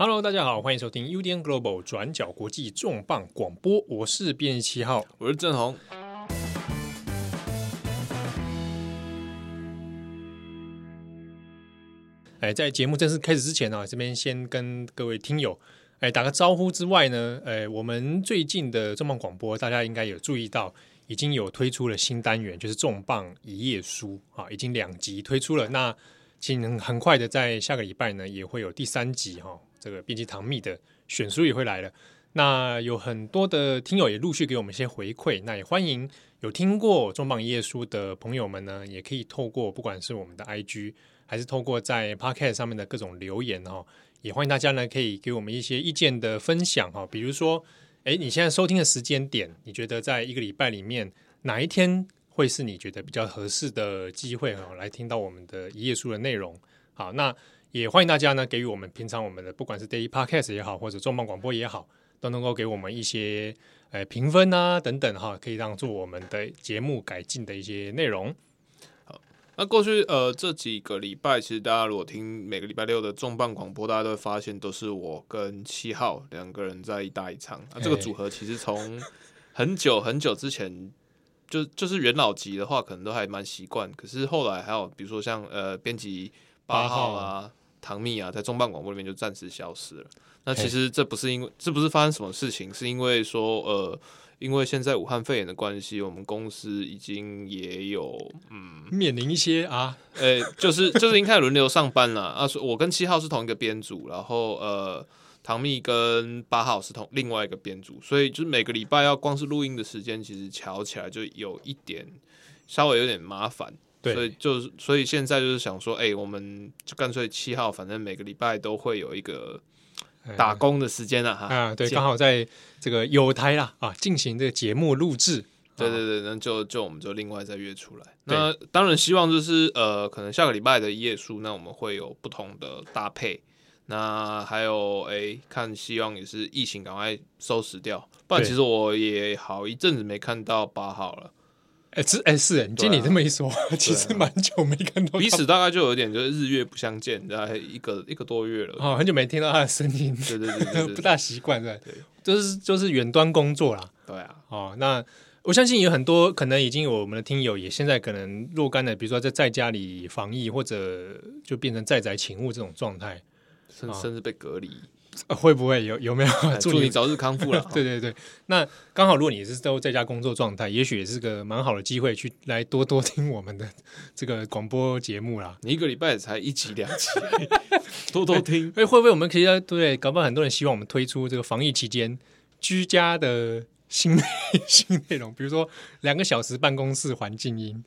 Hello，大家好，欢迎收听 UDN Global 转角国际重磅广播，我是编辑七号，我是郑红。哎，在节目正式开始之前呢、啊，这边先跟各位听友哎打个招呼之外呢，哎，我们最近的重磅广播，大家应该有注意到，已经有推出了新单元，就是重磅一页书啊，已经两集推出了。那请很快的在下个礼拜呢，也会有第三集哈。这个编辑唐蜜的选书也会来了，那有很多的听友也陆续给我们一些回馈，那也欢迎有听过重磅一页书的朋友们呢，也可以透过不管是我们的 IG，还是透过在 Podcast 上面的各种留言哈，也欢迎大家呢可以给我们一些意见的分享哈，比如说，哎，你现在收听的时间点，你觉得在一个礼拜里面哪一天会是你觉得比较合适的机会哈，来听到我们的一页书的内容？好，那。也欢迎大家呢，给予我们平常我们的不管是 Daily Podcast 也好，或者重磅广播也好，都能够给我们一些呃评分啊等等哈，可以让做我们的节目改进的一些内容。好，那过去呃这几个礼拜，其实大家如果听每个礼拜六的重磅广播，大家都会发现都是我跟七号两个人在一搭一唱。那这个组合其实从很久很久之前就就是元老级的话，可能都还蛮习惯。可是后来还有比如说像呃编辑八号啊。唐蜜啊，在重磅广播里面就暂时消失了。那其实这不是因为，这不是发生什么事情，是因为说，呃，因为现在武汉肺炎的关系，我们公司已经也有嗯面临一些啊，呃、欸，就是就是已经开始轮流上班了啊。我跟七号是同一个编组，然后呃，唐蜜跟八号是同另外一个编组，所以就是每个礼拜要光是录音的时间，其实瞧起来就有一点稍微有点麻烦。对，所以就是，所以现在就是想说，哎、欸，我们就干脆七号，反正每个礼拜都会有一个打工的时间了哈。啊，对，刚好在这个有台啦啊，进行这个节目录制。对对对，那就就我们就另外再约出来。那当然希望就是呃，可能下个礼拜的一页书，那我们会有不同的搭配。那还有哎、欸，看希望也是疫情赶快收拾掉，不然其实我也好一阵子没看到八号了。哎，是哎是哎，你听你这么一说，其实蛮久没看到，彼此大概就有点就是日月不相见，大概一个一个多月了，哦，很久没听到他的声音，对对对，不大习惯，对，就是就是远端工作啦，对啊，哦，那我相信有很多可能已经有我们的听友也现在可能若干的，比如说在在家里防疫，或者就变成在宅勤务这种状态，甚甚至被隔离。会不会有有没有 祝你早日康复了？对对对，那刚好如果你是都在家工作状态，也许也是个蛮好的机会，去来多多听我们的 这个广播节目啦。你一个礼拜才一集两集，多多听。哎，会不会我们可以对，对，搞不好很多人希望我们推出这个防疫期间居家的新新内容，比如说两个小时办公室环境音，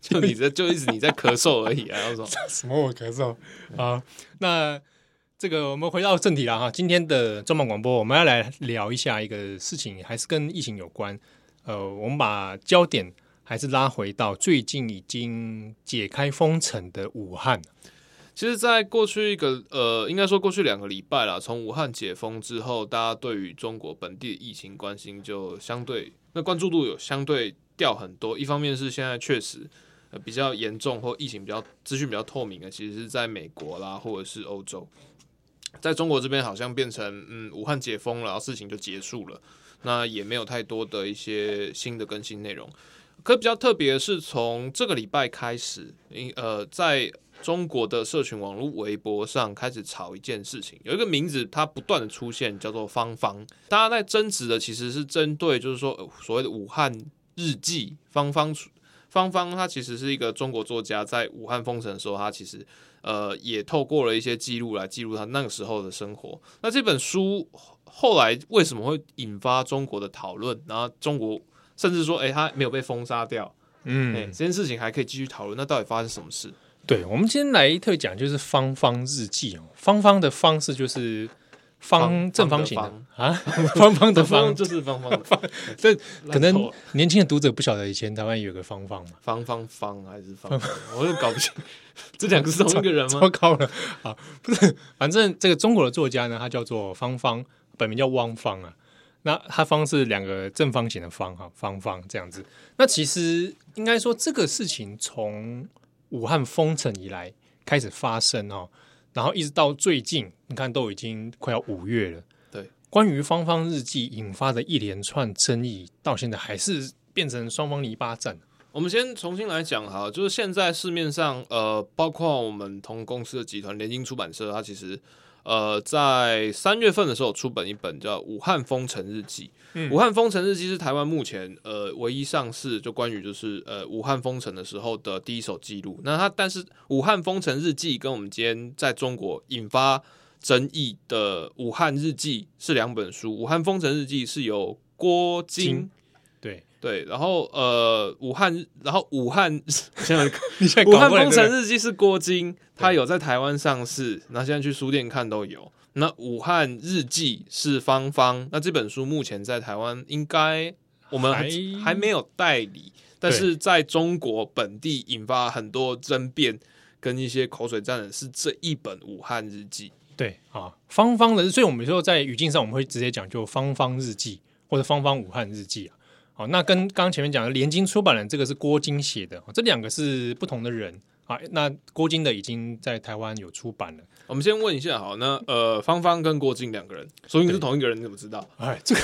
就你这就一直你在咳嗽而已啊！我说什么我咳嗽啊？那。这个我们回到正题了哈，今天的重磅广播我们要来聊一下一个事情，还是跟疫情有关。呃，我们把焦点还是拉回到最近已经解开封城的武汉。其实，在过去一个呃，应该说过去两个礼拜了，从武汉解封之后，大家对于中国本地的疫情关心就相对那关注度有相对掉很多。一方面是现在确实比较严重或疫情比较资讯比较透明的，其实是在美国啦或者是欧洲。在中国这边好像变成嗯，武汉解封了，然后事情就结束了，那也没有太多的一些新的更新内容。可比较特别的是，从这个礼拜开始，呃，在中国的社群网络微博上开始炒一件事情，有一个名字它不断的出现，叫做“芳芳”。大家在争执的其实是针对，就是说所谓的武汉日记，芳芳，芳芳，她其实是一个中国作家，在武汉封城的时候，她其实。呃，也透过了一些记录来记录她那个时候的生活。那这本书后来为什么会引发中国的讨论？然后中国甚至说，哎、欸，他没有被封杀掉，嗯、欸，这件事情还可以继续讨论。那到底发生什么事？对，我们今天来特讲就是芳芳日记哦，芳芳的方式就是。方正方形的啊，方方 的方就是方方的方，这可能年轻的读者不晓得以前台湾有个方方嘛，方方方还是方，我又搞不清这两个是同一个人吗？糟糕了啊！不是，反正这个中国的作家呢，他叫做方方，本名叫汪方啊。那他方是两个正方形的方哈，方方这样子。那其实应该说，这个事情从武汉封城以来开始发生哦。然后一直到最近，你看都已经快要五月了。对，关于芳芳日记引发的一连串争议，到现在还是变成双方泥巴战。我们先重新来讲哈，就是现在市面上呃，包括我们同公司的集团联经出版社，它其实呃在三月份的时候出本一本叫《武汉封城日记》。嗯，《武汉封城日记》是台湾目前呃唯一上市就关于就是呃武汉封城的时候的第一手记录。那它但是《武汉封城日记》跟我们今天在中国引发争议的《武汉日记》是两本书，《武汉封城日记》是由郭晶。对，然后呃，武汉，然后武汉，现在 武汉封城日记是郭晶，他有在台湾上市，那现在去书店看都有。那武汉日记是芳芳，那这本书目前在台湾应该我们还，还没有代理，但是在中国本地引发很多争辩跟一些口水战的是这一本武汉日记。对啊，芳芳的，所以我们说在语境上我们会直接讲就芳芳日记或者芳芳武汉日记啊。好，那跟刚刚前面讲的联经出版人这个是郭晶写的，这两个是不同的人啊。那郭晶的已经在台湾有出版了。我们先问一下，好，那呃，芳芳跟郭晶两个人，所以你是同一个人，你怎么知道？哎，这个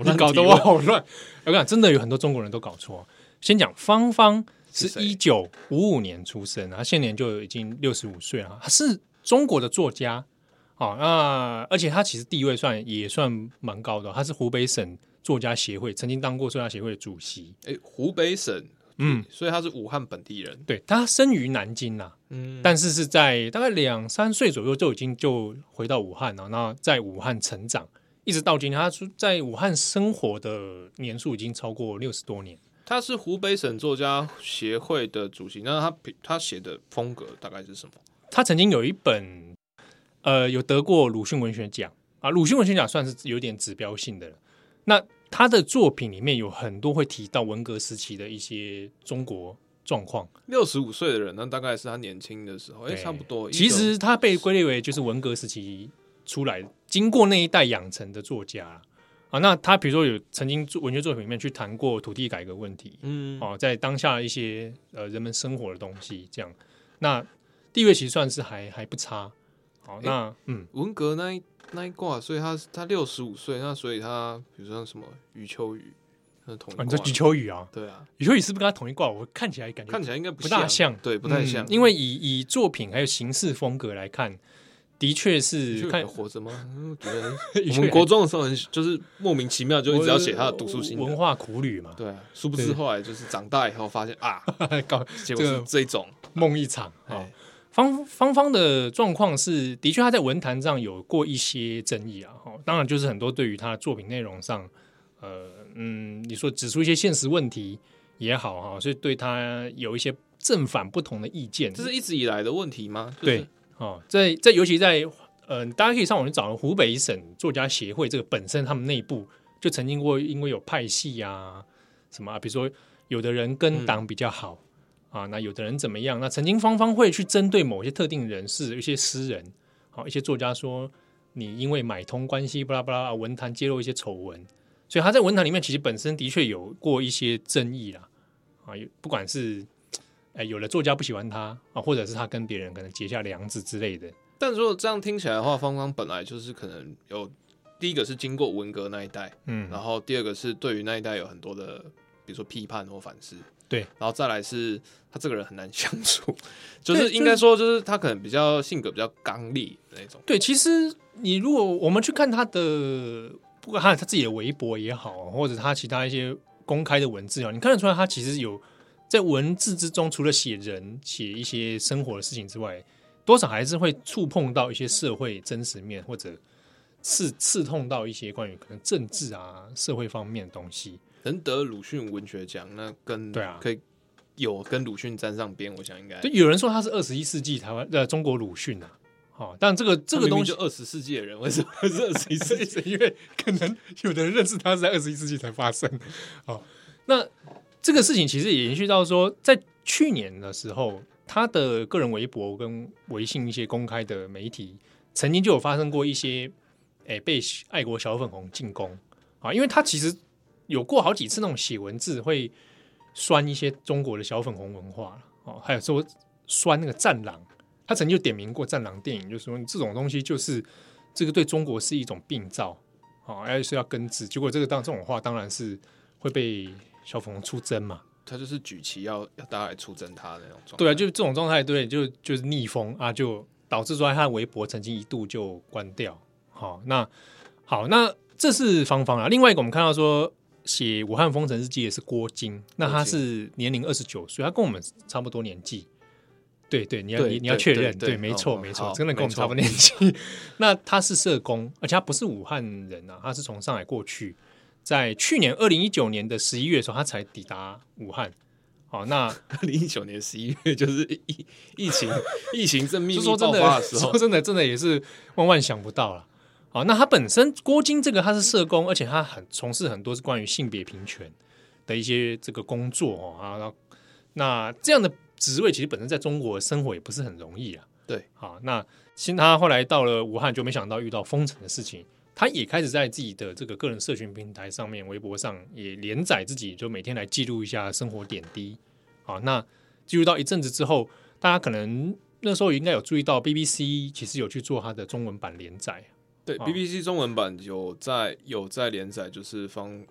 你搞得我好乱。我跟你讲，真的有很多中国人都搞错。先讲芳芳是一九五五年出生，她现年就已经六十五岁了，他是中国的作家。好，那而且他其实地位算也算蛮高的，他是湖北省。作家协会曾经当过作家协会的主席。诶，湖北省，嗯，所以他是武汉本地人。对，他生于南京呐，嗯，但是是在大概两三岁左右就已经就回到武汉了。那在武汉成长，一直到今天，他在武汉生活的年数已经超过六十多年。他是湖北省作家协会的主席。那他他写的风格大概是什么？他曾经有一本，呃，有得过鲁迅文学奖啊。鲁迅文学奖算是有点指标性的了。那他的作品里面有很多会提到文革时期的一些中国状况。六十五岁的人，那大概是他年轻的时候，哎，差不多。其实他被归类为就是文革时期出来，经过那一代养成的作家啊。那他比如说有曾经文学作品里面去谈过土地改革问题，嗯，哦，在当下一些呃人们生活的东西，这样，那地位其实算是还还不差。好，那嗯，文革那一。那一卦，所以他他六十五岁，那所以他比如说什么余秋雨，那同一挂，你说余秋雨啊？对啊，余秋雨是不是跟他同一挂？我看起来感觉看起来应该不，不大像，对，不太像。嗯、因为以以作品还有形式风格来看，的确是看活着吗？我觉得我们国中的时候很就是莫名其妙就一直要写他的读书心得文化苦旅嘛。对啊，殊不知后来就是长大以后发现啊，搞结果是这种梦一场啊。芳芳芳的状况是，的确他在文坛上有过一些争议啊。当然就是很多对于他的作品内容上，呃，嗯，你说指出一些现实问题也好哈，所以对他有一些正反不同的意见。这是一直以来的问题吗？就是、对，哦，在在尤其在呃，大家可以上网去找湖北省作家协会这个本身，他们内部就曾经过因为有派系啊什么啊，比如说有的人跟党比较好。嗯啊，那有的人怎么样？那曾经芳芳会去针对某些特定人士，一些诗人，好，一些作家说你因为买通关系，巴拉巴拉，文坛揭露一些丑闻，所以他在文坛里面其实本身的确有过一些争议啦。啊，不管是哎，有的作家不喜欢他啊，或者是他跟别人可能结下梁子之类的。但如果这样听起来的话，芳芳本来就是可能有第一个是经过文革那一代，嗯，然后第二个是对于那一代有很多的，比如说批判或反思。对，然后再来是他这个人很难相处，就是应该说，就是他可能比较性格比较刚烈的那种。对，其实你如果我们去看他的，不管他他自己的微博也好，或者他其他一些公开的文字啊，你看得出来，他其实有在文字之中，除了写人、写一些生活的事情之外，多少还是会触碰到一些社会真实面，或者刺刺痛到一些关于可能政治啊、社会方面的东西。能得鲁迅文学奖，那跟对啊，可以有跟鲁迅沾上边，我想应该。就有人说他是二十一世纪台湾呃中国鲁迅啊，好，但这个这个东西就二十世纪的人，为什么是二十一世纪？因为可能有的人认识他是在二十一世纪才发生。好，那这个事情其实也延续到说，在去年的时候，他的个人微博跟微信一些公开的媒体，曾经就有发生过一些，哎，被爱国小粉红进攻啊，因为他其实。有过好几次那种写文字会酸一些中国的小粉红文化哦，还有说酸那个战狼他曾经就点名过《战狼》电影，就说这种东西就是这个对中国是一种病灶，哦，而且是要根治。结果这个当这种话当然是会被小粉红出征嘛。他就是举旗要要大家来出征他的那种状态。对啊，就是这种状态，对，就就是逆风啊，就导致说他的微博曾经一度就关掉。好，那好，那这是芳芳啊。另外一个我们看到说写武汉封城日记的是郭晶，那他是年龄二十九岁，他跟我们差不多年纪。对对，你要你你要确认，对，没错没错，真的跟我们差不多年纪。那他是社工，而且他不是武汉人啊，他是从上海过去。在去年二零一九年的十一月的时候，他才抵达武汉。好，那 二零一九年十一月就是疫疫情疫情正密密爆发的时候，说真的，真的也是万万想不到了。好，那他本身郭晶这个他是社工，而且他很从事很多是关于性别平权的一些这个工作哦啊。那这样的职位其实本身在中国生活也不是很容易啊。对，好，那其实他后来到了武汉，就没想到遇到封城的事情。他也开始在自己的这个个人社群平台上面，微博上也连载自己，就每天来记录一下生活点滴。好，那记录到一阵子之后，大家可能那时候应该有注意到，BBC 其实有去做它的中文版连载。对，BBC 中文版有在有在连载，就是方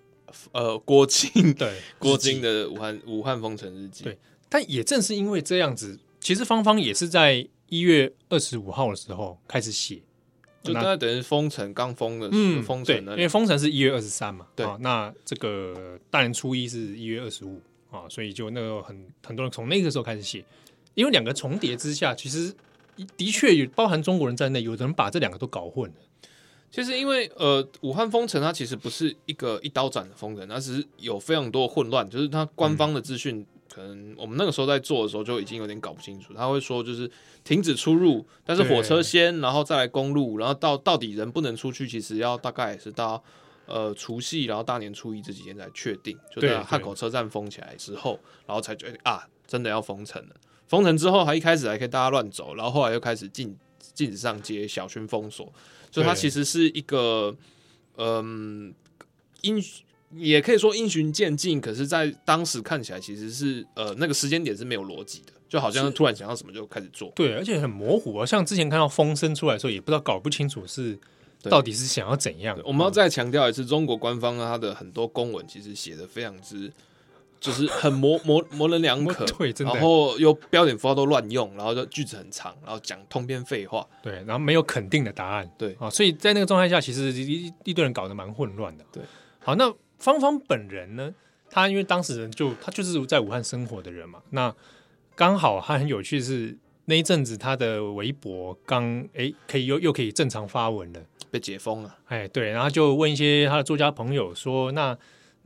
呃 郭靖对 郭靖的武汉武汉封城日记。对，但也正是因为这样子，其实芳芳也是在一月二十五号的时候开始写。就大概等于封城刚封的，嗯，封城的，因为封城是一月二十三嘛，对，那这个大年初一是一月二十五啊，所以就那个很很多人从那个时候开始写，因为两个重叠之下，其实的确有包含中国人在内，有的人把这两个都搞混了。其实因为呃，武汉封城它其实不是一个一刀斩的封城，它只是有非常多混乱，就是它官方的资讯。嗯可能我们那个时候在做的时候就已经有点搞不清楚，他会说就是停止出入，但是火车先，然后再来公路，然后到到底人不能出去，其实要大概也是到呃除夕，然后大年初一这几天才确定，就在汉口车站封起来之后，然后才决定啊，真的要封城了。封城之后，还一开始还可以大家乱走，然后后来又开始禁禁止上街，小区封锁，所以它其实是一个嗯因。也可以说因循渐进，可是，在当时看起来，其实是呃那个时间点是没有逻辑的，就好像突然想到什么就开始做。对，而且很模糊啊。像之前看到风声出来的时候，也不知道搞不清楚是到底是想要怎样。我们要再强调一次，中国官方啊，它的很多公文其实写的非常之，就是很模 模模棱两可，对，真的。然后又标点符号都乱用，然后就句子很长，然后讲通篇废话，对，然后没有肯定的答案，对啊，所以在那个状态下，其实一一堆人搞得蛮混乱的。对，好，那。芳芳本人呢，他因为当时人就他就是在武汉生活的人嘛，那刚好他很有趣是那一阵子他的微博刚哎可以又又可以正常发文了，被解封了，哎对，然后就问一些他的作家朋友说，那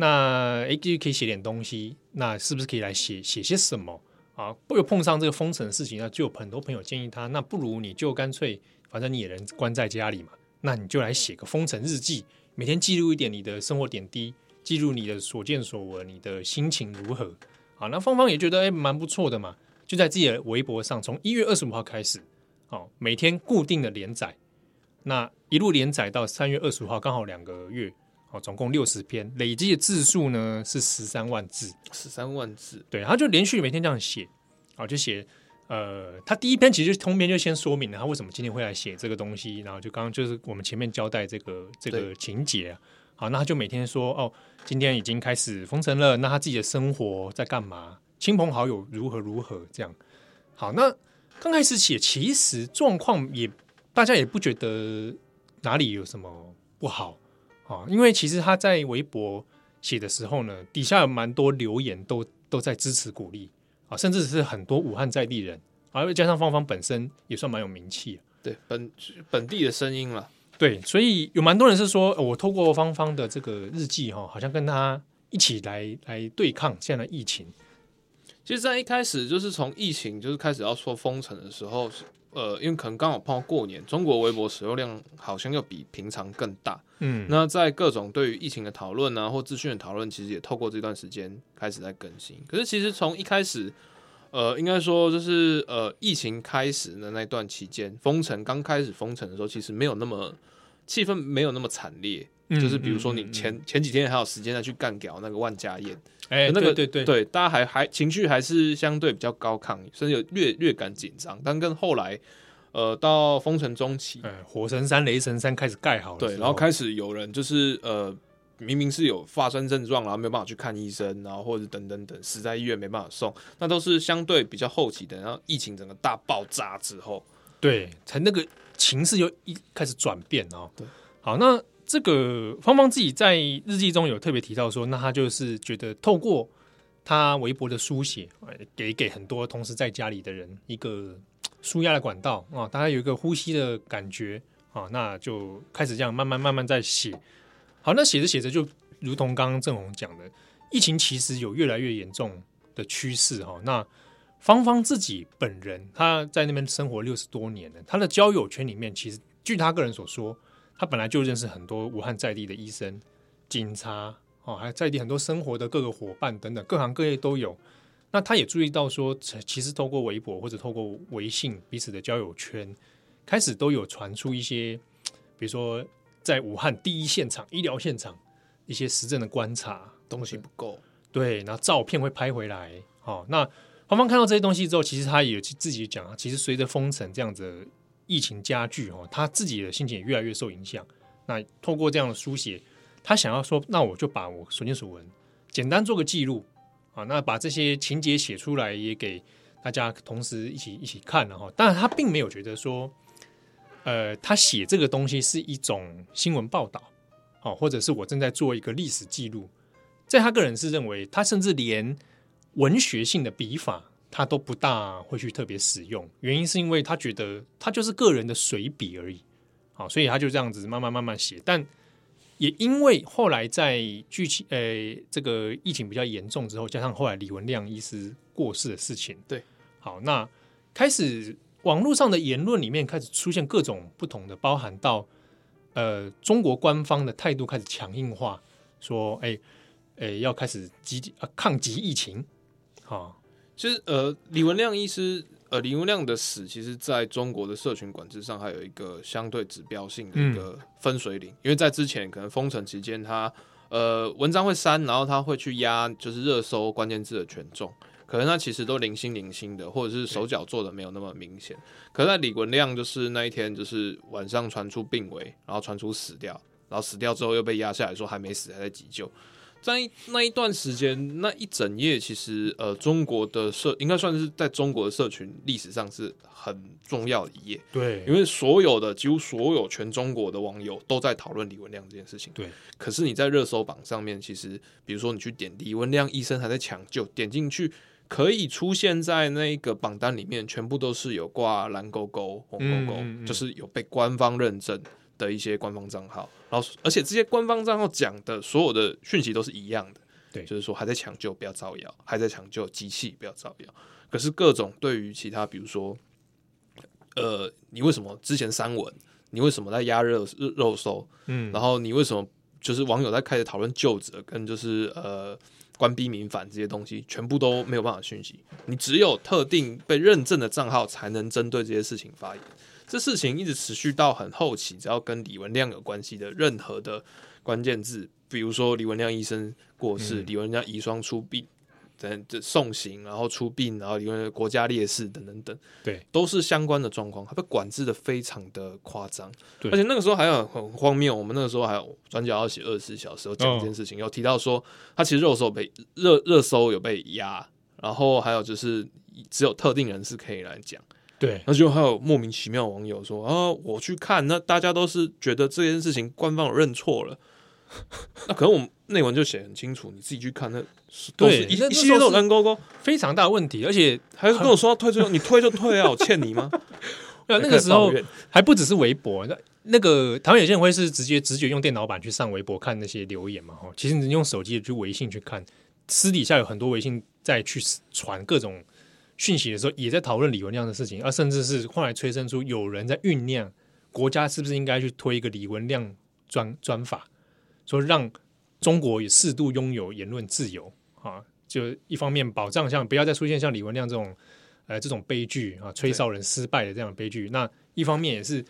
那哎就可以写点东西，那是不是可以来写写些什么啊？不又碰上这个封城的事情，那就有很多朋友建议他，那不如你就干脆反正你也能关在家里嘛，那你就来写个封城日记。每天记录一点你的生活点滴，记录你的所见所闻，你的心情如何？好，那芳芳也觉得哎，蛮不错的嘛，就在自己的微博上，从一月二十五号开始，好，每天固定的连载，那一路连载到三月二十五号，刚好两个月，好，总共六十篇，累计的字数呢是十三万字，十三万字，对，他就连续每天这样写，好，就写。呃，他第一篇其实通篇就先说明了他为什么今天会来写这个东西，然后就刚刚就是我们前面交代这个这个情节啊。好，那他就每天说哦，今天已经开始封城了，那他自己的生活在干嘛？亲朋好友如何如何这样。好，那刚开始写，其实状况也大家也不觉得哪里有什么不好啊，因为其实他在微博写的时候呢，底下有蛮多留言都都在支持鼓励。啊，甚至是很多武汉在地人，而、啊、加上芳芳本身也算蛮有名气，对本本地的声音了，对，所以有蛮多人是说，我透过芳芳的这个日记哈，好像跟他一起来来对抗现在的疫情。其实，在一开始就是从疫情就是开始要说封城的时候，呃，因为可能刚好碰到过年，中国微博使用量好像要比平常更大，嗯，那在各种对于疫情的讨论啊，或资讯的讨论，其实也透过这段时间开始在更新。可是，其实从一开始，呃，应该说就是呃，疫情开始的那段期间，封城刚开始封城的时候，其实没有那么气氛没有那么惨烈。嗯、就是比如说你前、嗯、前几天还有时间再去干掉那个万家宴，哎、欸，那个对对对，对，大家还还情绪还是相对比较高亢，甚至有略略感紧张。但跟后来，呃，到封城中期，哎，火神山、雷神山开始盖好了，对，然后开始有人就是呃，明明是有发生症状，然后没有办法去看医生，然后或者等等等死在医院没办法送，那都是相对比较后期的。然后疫情整个大爆炸之后，对，才那个情势又一开始转变哦。对，好，那。这个芳芳自己在日记中有特别提到说，那他就是觉得透过他微博的书写，给给很多同时在家里的人一个舒压的管道啊，大家有一个呼吸的感觉啊，那就开始这样慢慢慢慢在写。好，那写着写着，就如同刚刚郑红讲的，疫情其实有越来越严重的趋势哈。那芳芳自己本人，他在那边生活六十多年了，他的交友圈里面，其实据他个人所说。他本来就认识很多武汉在地的医生、警察，哦，还有在地很多生活的各个伙伴等等，各行各业都有。那他也注意到说，其实透过微博或者透过微信彼此的交友圈，开始都有传出一些，比如说在武汉第一现场医疗现场一些实证的观察，东西不够，对，然后照片会拍回来。哦，那芳芳看到这些东西之后，其实他也有自己讲，其实随着封城这样子。疫情加剧哦，他自己的心情也越来越受影响。那透过这样的书写，他想要说，那我就把我所见所闻简单做个记录啊，那把这些情节写出来，也给大家同时一起一起看了哈。当然，他并没有觉得说，呃，他写这个东西是一种新闻报道，哦，或者是我正在做一个历史记录。在他个人是认为，他甚至连文学性的笔法。他都不大会去特别使用，原因是因为他觉得他就是个人的随笔而已，好，所以他就这样子慢慢慢慢写。但也因为后来在剧情，呃，这个疫情比较严重之后，加上后来李文亮医师过世的事情，对，好，那开始网络上的言论里面开始出现各种不同的，包含到呃中国官方的态度开始强硬化，说，哎，哎，要开始积啊抗击疫情，好。其实，呃，李文亮医师，呃，李文亮的死，其实在中国的社群管制上，还有一个相对指标性的一个分水岭。因为在之前可能封城期间，他呃文章会删，然后他会去压，就是热搜关键字的权重，可能他其实都零星零星的，或者是手脚做的没有那么明显。可是在李文亮就是那一天，就是晚上传出病危，然后传出死掉，然后死掉之后又被压下来说还没死，还在急救。在那一段时间，那一整夜，其实呃，中国的社应该算是在中国的社群历史上是很重要的一页。对，因为所有的几乎所有全中国的网友都在讨论李文亮这件事情。对，可是你在热搜榜上面，其实比如说你去点李文亮医生还在抢救，点进去可以出现在那个榜单里面，全部都是有挂蓝勾勾、红勾勾，嗯嗯嗯，就是有被官方认证的一些官方账号，然后而且这些官方账号讲的所有的讯息都是一样的，对，就是说还在抢救，不要造谣；还在抢救机器，不要造谣。可是各种对于其他，比如说，呃，你为什么之前删文？你为什么在压热肉搜？嗯，然后你为什么就是网友在开始讨论究责跟就是呃官逼民反这些东西，全部都没有办法讯息。你只有特定被认证的账号才能针对这些事情发言。这事情一直持续到很后期，只要跟李文亮有关系的任何的关键字，比如说李文亮医生过世、嗯、李文亮遗孀出殡等这送行，然后出殡，然后李文亮国家烈士等等等，对，都是相关的状况，他被管制的非常的夸张。对，而且那个时候还有很荒谬，我们那个时候还有转角要写二十四小时讲这件事情，有、哦、提到说他其实热搜被热热搜有被压，然后还有就是只有特定人士可以来讲。对，那就还有莫名其妙的网友说啊，我去看，那大家都是觉得这件事情官方有认错了，那可能我们内文就写很清楚，你自己去看，那都是一一系列都蓝勾勾，非常大的问题，而且还是跟我说要退就你退就退啊，我欠你吗？那个时候还不只是微博，那那个台湾有些人会是直接直觉用电脑版去上微博看那些留言嘛，哈，其实你用手机去微信去看，私底下有很多微信在去传各种。讯息的时候也在讨论李文亮的事情，而甚至是后来催生出有人在酝酿国家是不是应该去推一个李文亮专专法，说让中国也适度拥有言论自由啊，就一方面保障像不要再出现像李文亮这种呃这种悲剧啊，吹哨人失败的这样的悲剧，那一方面也是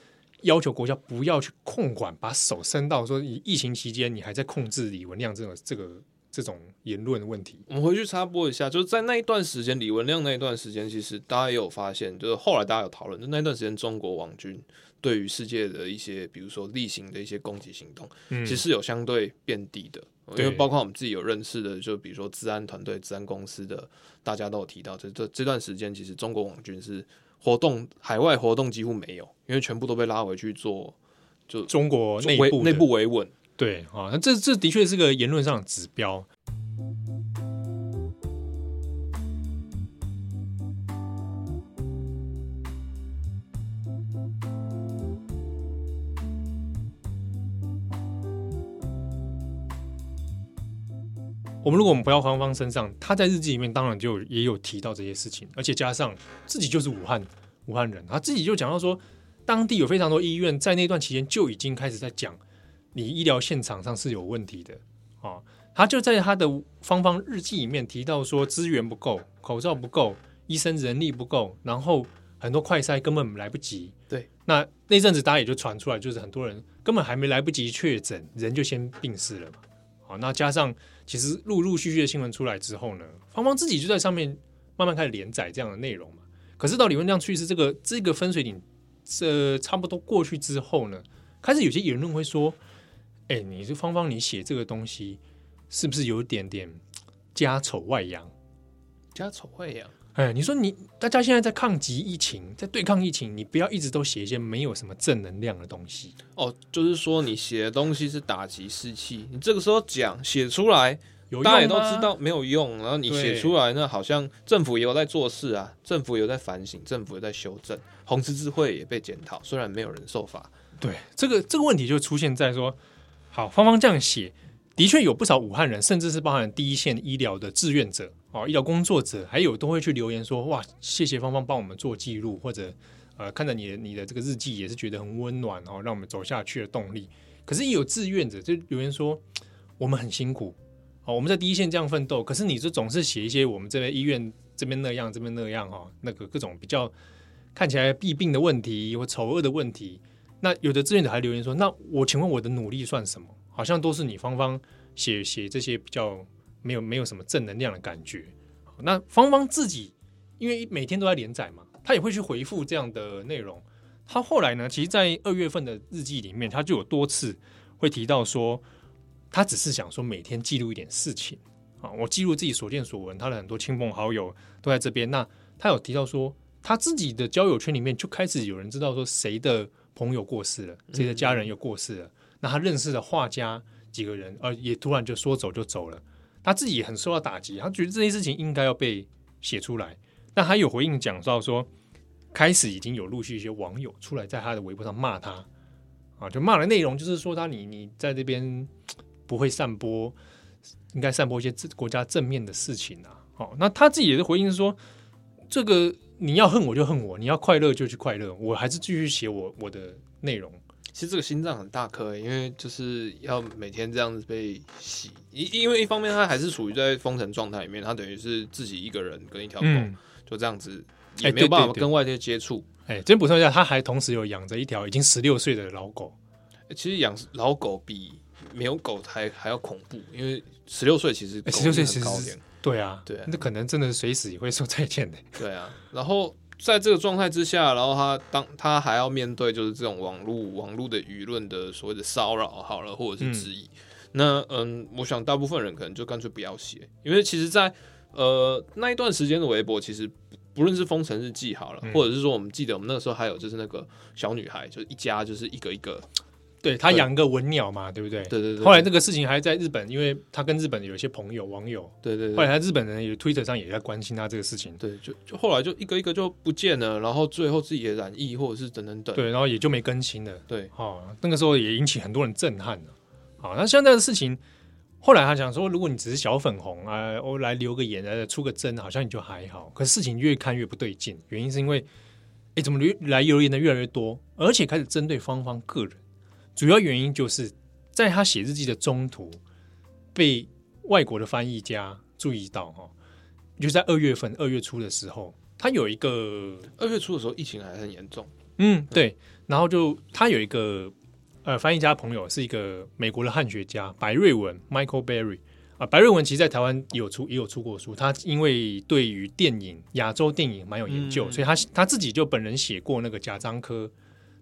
要求国家不要去控管，把手伸到说你疫情期间你还在控制李文亮这种这个这种言论问题。我们回去插播一下，就是在那一段时间，李文亮那一段时间，其实大家也有发现，就是后来大家有讨论，就那段时间中国网军对于世界的一些，比如说例行的一些攻击行动，嗯、其实是有相对变低的。因为包括我们自己有认识的，就比如说治安团队、治安公司的，大家都有提到，这这这段时间其实中国网军是活动海外活动几乎没有，因为全部都被拉回去做，就中国内部内部维稳。对啊，那这这的确是个言论上的指标。我们如果我们不要黄芳身上，他在日记里面当然就也有提到这些事情，而且加上自己就是武汉武汉人，他自己就讲到说，当地有非常多医院在那段期间就已经开始在讲，你医疗现场上是有问题的啊。他就在他的芳芳日记里面提到说，资源不够，口罩不够，医生人力不够，然后很多快筛根本来不及。对，那那阵子大家也就传出来，就是很多人根本还没来不及确诊，人就先病逝了嘛。好，那加上。其实陆陆续续的新闻出来之后呢，芳芳自己就在上面慢慢开始连载这样的内容嘛。可是到李文亮去世这个这个分水岭，这差不多过去之后呢，开始有些言论会说：“哎，你这芳芳，你写这个东西是不是有点点家丑外扬？家丑外扬。”哎，你说你大家现在在抗击疫情，在对抗疫情，你不要一直都写一些没有什么正能量的东西哦。就是说，你写的东西是打击士气，你这个时候讲写出来，大家也都知道没有用。然后你写出来，那好像政府也有在做事啊，政府也有在反省，政府也在修正，红十字会也被检讨，虽然没有人受罚。对，这个这个问题就出现在说，好，芳芳这样写，的确有不少武汉人，甚至是包含第一线医疗的志愿者。哦，医疗工作者还有都会去留言说，哇，谢谢芳芳帮我们做记录，或者呃，看着你的你的这个日记也是觉得很温暖哦，让我们走下去的动力。可是，也有志愿者就留言说，我们很辛苦，哦，我们在第一线这样奋斗，可是你就总是写一些我们这边医院这边那样这边那样哦，那个各种比较看起来弊病的问题或丑恶的问题。那有的志愿者还留言说，那我请问我的努力算什么？好像都是你芳芳写写这些比较。没有没有什么正能量的感觉。那芳芳自己因为每天都在连载嘛，他也会去回复这样的内容。他后来呢，其实，在二月份的日记里面，他就有多次会提到说，他只是想说每天记录一点事情啊，我记录自己所见所闻。他的很多亲朋好友都在这边。那他有提到说，他自己的交友圈里面就开始有人知道说，谁的朋友过世了，自己的家人又过世了。那他认识的画家几个人，呃，也突然就说走就走了。他自己也很受到打击，他觉得这件事情应该要被写出来。但他有回应讲到说，开始已经有陆续一些网友出来在他的微博上骂他啊，就骂的内容就是说他你你在这边 不会散播，应该散播一些国家正面的事情啊。好，那他自己也是回应说，这个你要恨我就恨我，你要快乐就去快乐，我还是继续写我我的内容。其实这个心脏很大颗，因为就是要每天这样子被洗，因因为一方面他还是处于在封城状态里面，他等于是自己一个人跟一条狗，嗯、就这样子也没有办法跟外界接触。哎，这边补充一下，他还同时有养着一条已经十六岁的老狗。其实养老狗比没有狗还还要恐怖，因为十六岁其实十六岁其实对啊，对啊，那可能真的随时也会说再见的。对啊，然后。在这个状态之下，然后他当他还要面对就是这种网络网络的舆论的所谓的骚扰，好了，或者是质疑。嗯那嗯，我想大部分人可能就干脆不要写，因为其实在，在呃那一段时间的微博，其实不论是封城日记好了，嗯、或者是说我们记得我们那个时候还有就是那个小女孩，就是一家就是一个一个。对，他养个文鸟嘛，对不对？对对对。后来这个事情还在日本，因为他跟日本有一些朋友网友，对对对。后来他日本人也推特上也在关心他这个事情，对，就就后来就一个一个就不见了，然后最后自己也染疫或者是等等等，对，然后也就没更新了。对，哦，那个时候也引起很多人震撼了。好，那像这样的事情，后来他想说，如果你只是小粉红啊，我来留个言，来出个征，好像你就还好。可是事情越看越不对劲，原因是因为，哎，怎么留来留言的越来越多，而且开始针对芳芳个人。主要原因就是在他写日记的中途，被外国的翻译家注意到哈，就在二月份二月初的时候，他有一个二月初的时候疫情还很严重，嗯，对。然后就他有一个呃翻译家朋友是一个美国的汉学家白瑞文 Michael Berry 啊，白瑞文其实在台湾也有出也有出过书，他因为对于电影亚洲电影蛮有研究，嗯、所以他他自己就本人写过那个贾樟柯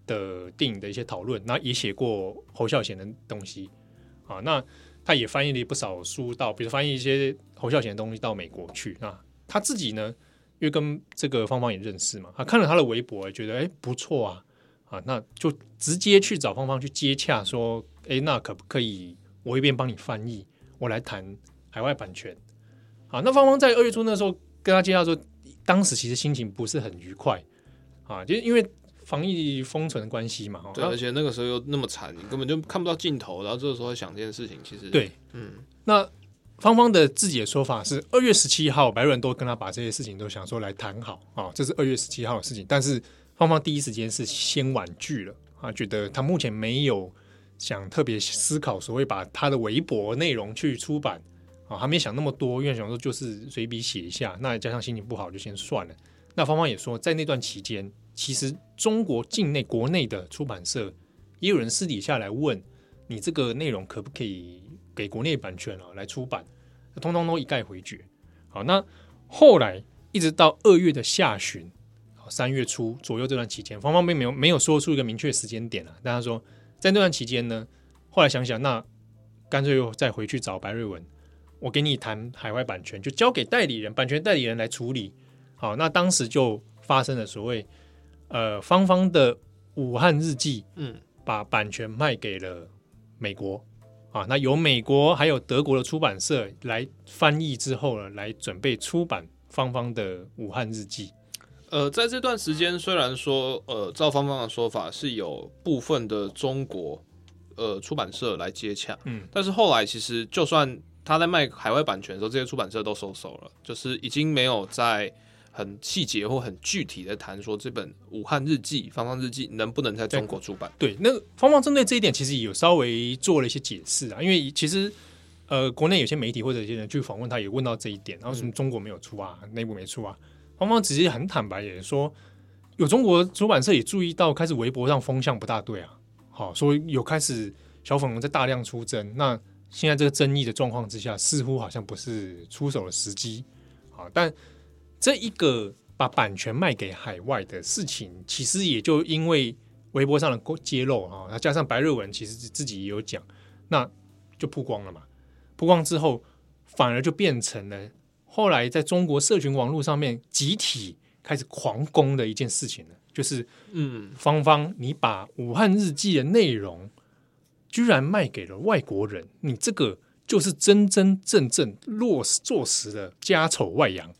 的电影的一些讨论，那也写过侯孝贤的东西啊，那他也翻译了不少书到，比如翻译一些侯孝贤的东西到美国去啊，他自己呢。因为跟这个芳芳也认识嘛，他看了他的微博，觉得哎不错啊，啊，那就直接去找芳芳去接洽，说，哎，那可不可以我一边帮你翻译，我来谈海外版权。啊，那芳芳在二月初那时候跟他接洽说，当时其实心情不是很愉快啊，就是因为防疫封存的关系嘛，对，而且那个时候又那么惨，你根本就看不到尽头，然后这个时候想这件事情，其实对，嗯，那。芳芳的自己的说法是，二月十七号，白润都跟他把这些事情都想说来谈好啊，这是二月十七号的事情。但是芳芳第一时间是先婉拒了啊，觉得他目前没有想特别思考所谓把他的微博内容去出版啊，还没想那么多，因为想说就是随笔写一下，那加上心情不好就先算了。那芳芳也说，在那段期间，其实中国境内国内的出版社也有人私底下来问你这个内容可不可以。给国内版权了来出版，通通都一概回绝。好，那后来一直到二月的下旬，三月初左右这段期间，方方并没有没有说出一个明确时间点啊。但他说，在那段期间呢，后来想想，那干脆又再回去找白瑞文，我给你谈海外版权，就交给代理人，版权代理人来处理。好，那当时就发生了所谓呃芳芳的武汉日记，嗯，把版权卖给了美国。啊，那由美国还有德国的出版社来翻译之后呢，来准备出版芳芳的《武汉日记》。呃，在这段时间，虽然说，呃，照芳芳的说法是有部分的中国呃出版社来接洽，嗯，但是后来其实就算他在卖海外版权的时候，这些出版社都收手了，就是已经没有在。很细节或很具体的谈说，这本《武汉日记》芳芳日记能不能在中国出版？对，那芳芳针对这一点其实有稍微做了一些解释啊。因为其实呃，国内有些媒体或者一些人去访问他，也问到这一点，然后什么中国没有出啊，内部没出啊。芳芳直接很坦白也说，有中国出版社也注意到，开始微博上风向不大对啊。好，所以有开始小粉红在大量出征。那现在这个争议的状况之下，似乎好像不是出手的时机啊，但。这一个把版权卖给海外的事情，其实也就因为微博上的揭露啊，那加上白瑞文其实自己也有讲，那就曝光了嘛。曝光之后，反而就变成了后来在中国社群网络上面集体开始狂攻的一件事情了，就是嗯，芳芳，你把《武汉日记》的内容居然卖给了外国人，你这个就是真真正正落实坐实了家丑外扬。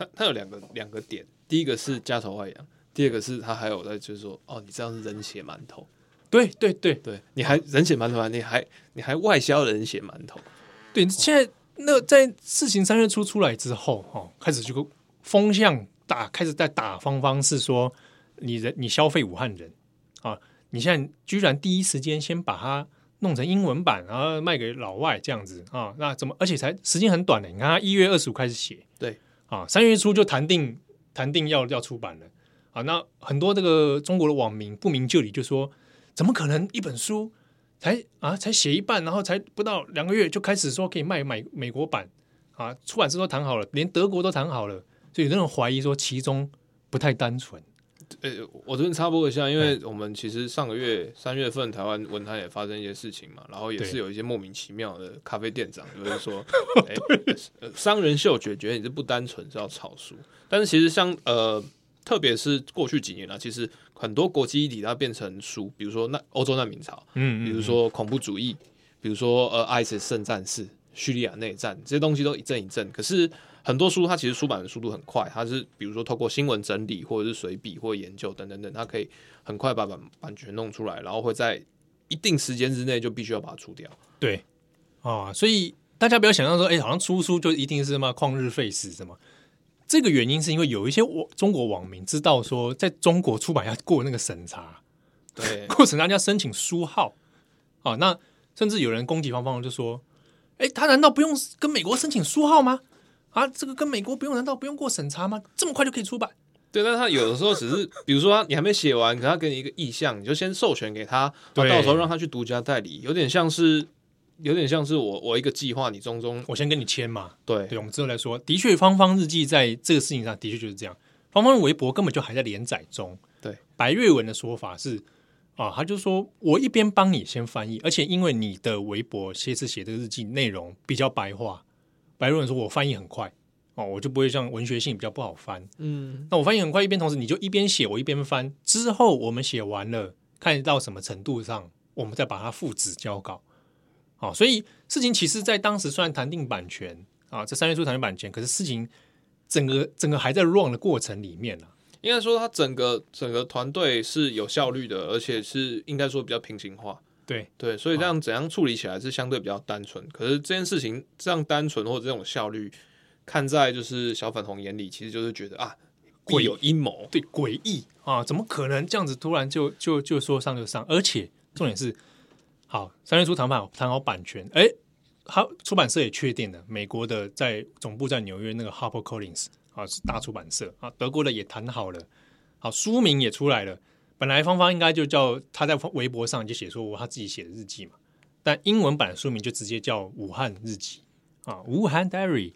他他有两个两个点，第一个是家丑外扬，第二个是他还有在就是说，哦，你这样是人血馒头，对对对。对，你还人血馒头，你还你还外销人血馒头，对，现在那在事情三月初出来之后，哦，开始就个风向打，开始在打方方，是说你人你消费武汉人啊，你现在居然第一时间先把它弄成英文版，然后卖给老外这样子啊，那怎么而且才时间很短的，你看他一月二十五开始写，对。啊，三月初就谈定谈定要要出版了啊！那很多这个中国的网民不明就里，就说怎么可能一本书才啊才写一半，然后才不到两个月就开始说可以卖买美国版啊？出版社都谈好了，连德国都谈好了，所以有人怀疑说其中不太单纯。呃、欸，我这边插播一下，因为我们其实上个月三月份台湾文坛也发生一些事情嘛，然后也是有一些莫名其妙的咖啡店长，就是说，哎、欸，商人嗅觉觉得你是不单纯是要炒书，但是其实像呃，特别是过去几年啊，其实很多国际议题它变成书，比如说那欧洲难民潮，嗯，比如说恐怖主义，比如说呃，ISIS 圣战士、叙利亚内战这些东西都一阵一阵，可是。很多书它其实出版的速度很快，它是比如说透过新闻整理或者是随笔或研究等等等，它可以很快把版版权弄出来，然后会在一定时间之内就必须要把它出掉。对，啊，所以大家不要想象说，哎，好像出书就一定是什么旷日费时什么。这个原因是因为有一些网中国网民知道说，在中国出版要过那个审查，对，过审查要申请书号啊。那甚至有人攻击方方，就说，哎，他难道不用跟美国申请书号吗？啊，这个跟美国不用，难道不用过审查吗？这么快就可以出版？对，但他有的时候只是，比如说他你还没写完，可他给你一个意向，你就先授权给他，对，到时候让他去独家代理，有点像是，有点像是我我一个计划，你中中我先跟你签嘛。对，对，我们之后来说，的确，芳芳日记在这个事情上的确就是这样。芳芳的微博根本就还在连载中。对，白瑞文的说法是啊，他就说我一边帮你先翻译，而且因为你的微博这次写这个日记内容比较白话，白瑞文说我翻译很快。哦，我就不会像文学性比较不好翻，嗯，那我翻译很快，一边同时你就一边写，我一边翻，之后我们写完了，看到什么程度上，我们再把它复制交稿。好，所以事情其实，在当时虽然谈定版权啊，在三月初谈定版权，可是事情整个整个还在 run 的过程里面呢、啊。应该说，他整个整个团队是有效率的，而且是应该说比较平行化。对对，所以这样怎样处理起来是相对比较单纯。可是这件事情这样单纯或者这种效率。看在就是小粉红眼里，其实就是觉得啊，会有阴谋，对，诡异啊，怎么可能这样子突然就就就说上就上？而且重点是，好，三月初谈判谈好版权，哎，好，出版社也确定了，美国的在总部在纽约那个 Harper Collins 啊是大出版社啊，德国的也谈好了，好，书名也出来了。本来芳芳应该就叫他在微博上就写说我他自己写的日记嘛，但英文版的书名就直接叫武汉日记啊，武汉 Diary。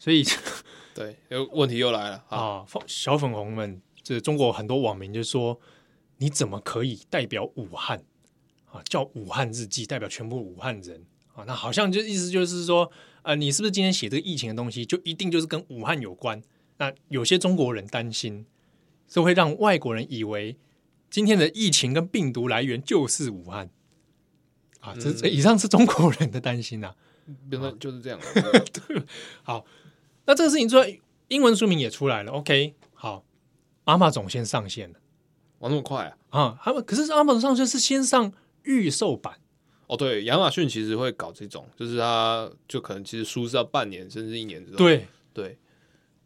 所以，对，有问题又来了啊！小粉红们，这中国很多网民就说：“你怎么可以代表武汉啊？叫武汉日记，代表全部武汉人啊？那好像就意思就是说，啊、呃，你是不是今天写这个疫情的东西，就一定就是跟武汉有关？那有些中国人担心，就会让外国人以为今天的疫情跟病毒来源就是武汉啊！这这以上是中国人的担心呐、啊，原来就是这样、好。那这个事情出来，英文书名也出来了。OK，好，Amazon 先上线了，玩那么快啊？啊，他们可是 Amazon 上线是先上预售版。哦，对，亚马逊其实会搞这种，就是他就可能其实书是要半年甚至一年之后。对对，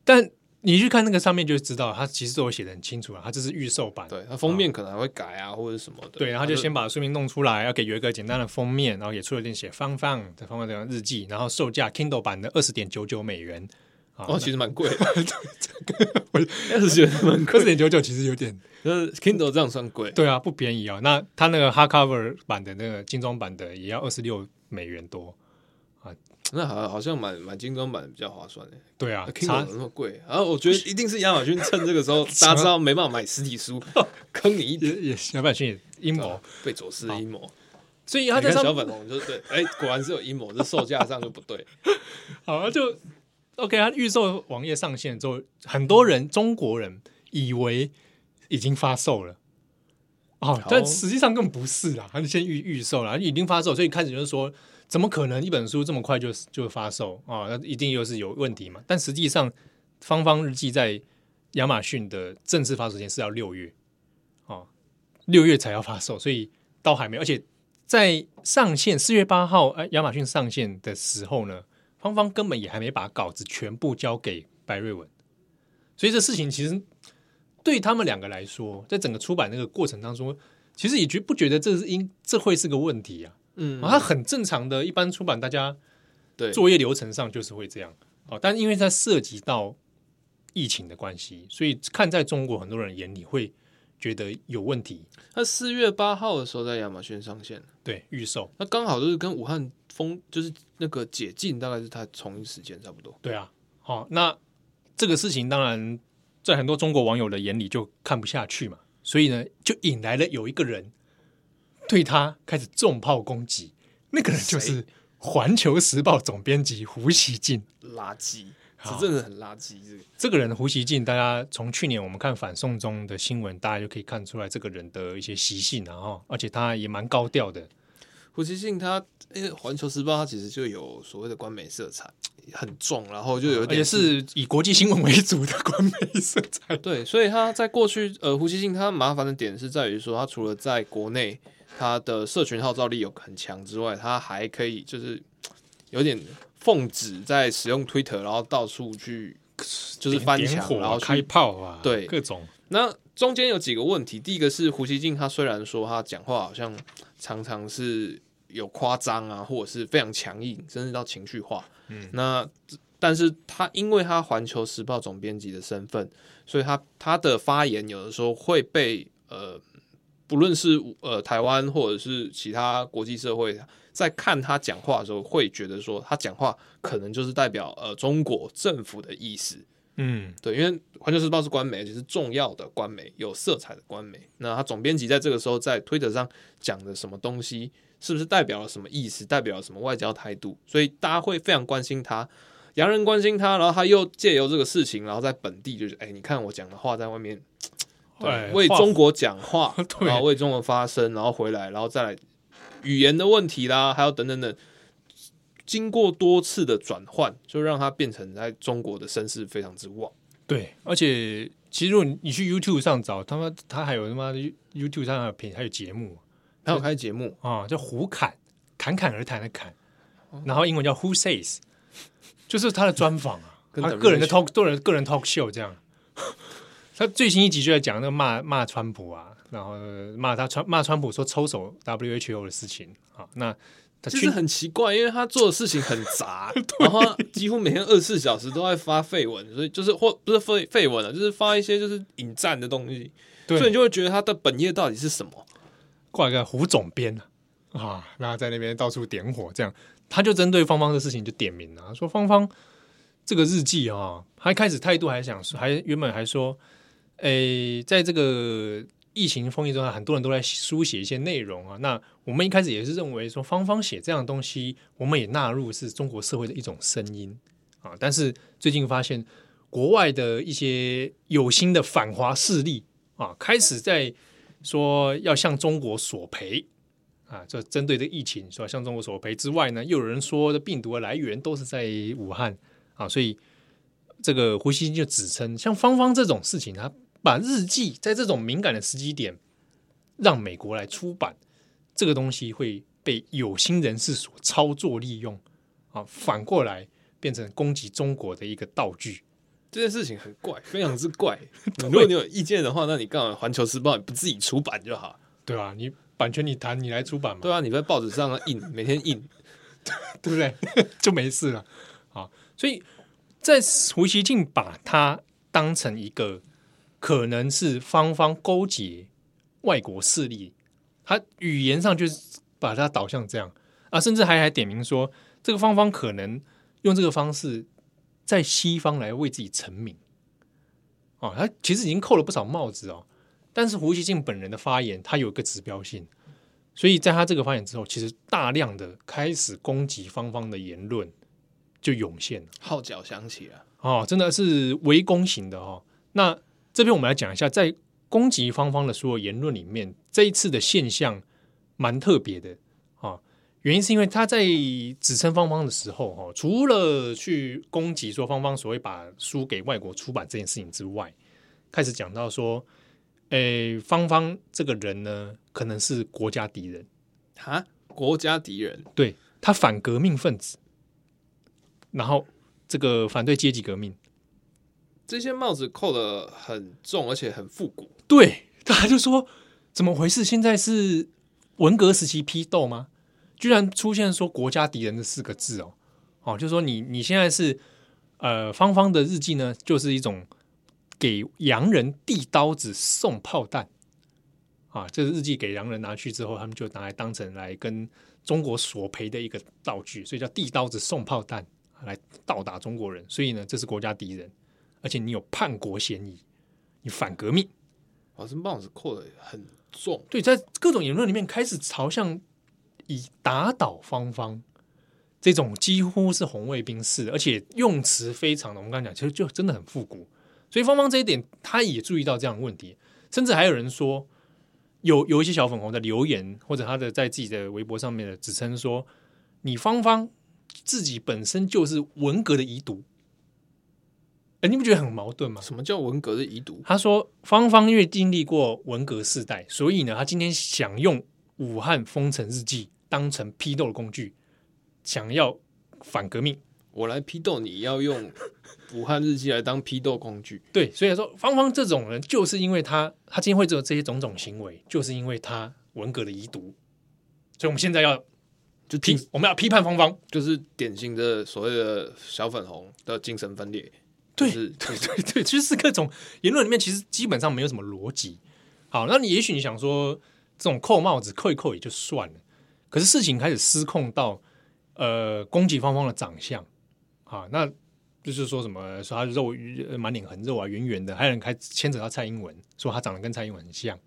但你去看那个上面就知道，它其实都有写的很清楚了，它这是预售版。对，它封面可能还会改啊，或者什么的。对，然后就先把书名弄出来，要给有一个简单的封面，然后也出了点写方方的方方这样日记，然后售价 Kindle 版的二十点九九美元。哦，其实蛮贵 的，这个觉得蛮贵，二十点九九其实有点，就是 Kindle 这样算贵，对啊，不便宜啊、哦。那它那个 Hardcover 版的那个精装版的也要二十六美元多啊，那好好像买买精装版的比较划算诶。对啊，Kindle 怎么那么贵？然后我觉得一定是亚马逊趁这个时候，大家知道没办法买实体书，坑你一点，也亚马逊阴谋，贝佐斯的阴谋。所以他在小粉红就是对，哎，果然是有阴谋，这售价上就不对。好，就。OK，他预售网页上线之后，很多人中国人以为已经发售了，哦，但实际上根本不是啦，他就先预预售了，已经发售，所以开始就是说，怎么可能一本书这么快就就发售啊？那一定又是有问题嘛？但实际上，芳芳日记在亚马逊的正式发售时间是要六月，哦，六月才要发售，所以倒还没，而且在上线四月八号，哎，亚马逊上线的时候呢。芳芳根本也还没把稿子全部交给白瑞文，所以这事情其实对他们两个来说，在整个出版那个过程当中，其实也觉不觉得这是因这会是个问题啊？嗯，它很正常的一般出版，大家对作业流程上就是会这样。哦，但因为它涉及到疫情的关系，所以看在中国很多人眼里会觉得有问题。那四月八号的时候在亚马逊上线，对，预售，那刚好就是跟武汉。封就是那个解禁，大概是它同一时间差不多。对啊，好，那这个事情当然在很多中国网友的眼里就看不下去嘛，所以呢，就引来了有一个人对他开始重炮攻击。那个人就是《环球时报》总编辑胡锡进，垃圾，这真的很垃圾。这个这个人胡锡进，大家从去年我们看反送中的新闻，大家就可以看出来这个人的一些习性，然后而且他也蛮高调的。胡锡进他，因为《环球时报》他其实就有所谓的官媒色彩很重，然后就有点是，是以国际新闻为主的官媒色彩。对，所以他在过去，呃，胡锡进他麻烦的点是在于说，他除了在国内他的社群号召力有很强之外，他还可以就是 有点奉旨在使用 Twitter，然后到处去就是翻墙，然后开炮啊，对，各种。那中间有几个问题，第一个是胡锡进他虽然说他讲话好像。常常是有夸张啊，或者是非常强硬，甚至到情绪化。嗯，那 但是他因为他环球时报总编辑的身份，所以他他的发言有的时候会被呃，不论是呃台湾或者是其他国际社会，在看他讲话的时候，会觉得说他讲话可能就是代表呃中国政府的意思。嗯，对，因为环球时报是官媒，而且是重要的官媒，有色彩的官媒。那他总编辑在这个时候在推特上讲的什么东西，是不是代表了什么意思，代表了什么外交态度？所以大家会非常关心他。洋人关心他，然后他又借由这个事情，然后在本地就是，哎，你看我讲的话在外面，对，为中国讲话，然后为中国发声，然后回来，然后再来语言的问题啦，还有等等等，经过多次的转换，就让他变成在中国的声势非常之旺。对，而且其实如果你去 YouTube 上找他们，他还有他妈的 YouTube 上还有片，还有节目，还有开节目啊，叫胡侃，侃侃而谈的侃，然后英文叫 Who Says。就是他的专访啊，他个人的 talk，个人个人 talk show 这样。他最新一集就在讲那个骂骂川普啊，然后骂他川骂川普说抽手 WHO 的事情啊。那他其实很奇怪，因为他做的事情很杂，然后他几乎每天二十四小时都在发废文，所以就是或不是废废文了，就是发一些就是引战的东西。所以你就会觉得他的本业到底是什么？挂一个胡总编啊，那在那边到处点火这样。他就针对芳芳的事情就点名了，说芳芳这个日记啊，他一开始态度还想说，还原本还说，诶，在这个疫情封印中啊，很多人都在书写一些内容啊。那我们一开始也是认为说，芳芳写这样的东西，我们也纳入是中国社会的一种声音啊。但是最近发现，国外的一些有心的反华势力啊，开始在说要向中国索赔。啊，这针对这疫情是吧？向中国索赔之外呢，又有人说的病毒的来源都是在武汉啊，所以这个胡锡进就指称，像芳芳这种事情，他把日记在这种敏感的时机点让美国来出版，这个东西会被有心人士所操作利用啊，反过来变成攻击中国的一个道具。这件事情很怪，非常之怪。如果你有意见的话，那你干嘛《环球时报》你不自己出版就好，对吧？你。版权你谈，你来出版嘛？对啊，你在报纸上印，每天印，对不对？就没事了。好，所以在胡锡进把它当成一个可能是芳芳勾结外国势力，他语言上就是把它导向这样啊，甚至还还点名说，这个芳芳可能用这个方式在西方来为自己成名。哦，他其实已经扣了不少帽子哦。但是胡锡进本人的发言，他有一个指标性，所以在他这个发言之后，其实大量的开始攻击芳芳的言论就涌现了，号角响起了哦，真的是围攻型的哦。那这边我们来讲一下，在攻击芳芳的所有言论里面，这一次的现象蛮特别的啊、哦。原因是因为他在指称芳芳的时候，哈、哦，除了去攻击说芳芳所谓把书给外国出版这件事情之外，开始讲到说。诶，芳芳这个人呢，可能是国家敌人啊！国家敌人，对，他反革命分子，然后这个反对阶级革命，这些帽子扣的很重，而且很复古。对，他就说怎么回事？现在是文革时期批斗吗？居然出现说国家敌人的四个字哦哦，就说你你现在是呃，芳芳的日记呢，就是一种。给洋人递刀子送炮弹啊！这个日记给洋人拿去之后，他们就拿来当成来跟中国索赔的一个道具，所以叫递刀子送炮弹来倒打中国人。所以呢，这是国家敌人，而且你有叛国嫌疑，你反革命。哦，这帽子扣的很重。对，在各种言论里面开始朝向以打倒芳芳这种几乎是红卫兵式的，而且用词非常的，我们刚才讲，其实就真的很复古。所以芳芳这一点，他也注意到这样的问题，甚至还有人说，有有一些小粉红的留言，或者他的在自己的微博上面的指称说，你芳芳自己本身就是文革的遗毒，哎，你不觉得很矛盾吗？什么叫文革的遗毒？他说芳芳因为经历过文革世代，所以呢，他今天想用武汉封城日记当成批斗的工具，想要反革命。我来批斗你，要用武汉日记来当批斗工具。对，所以说芳芳这种人，就是因为他，他今天会做这些种种行为，就是因为他文革的遗毒。所以我们现在要就批我们要批判芳芳，就是典型的所谓的小粉红的精神分裂。对，就是、对对对，就是各种言论里面其实基本上没有什么逻辑。好，那你也许你想说这种扣帽子扣一扣也就算了，可是事情开始失控到呃攻击芳芳的长相啊，那就是说什么说他肉满脸横肉啊，圆圆的，还有人开始牵扯到蔡英文，说他长得跟蔡英文很像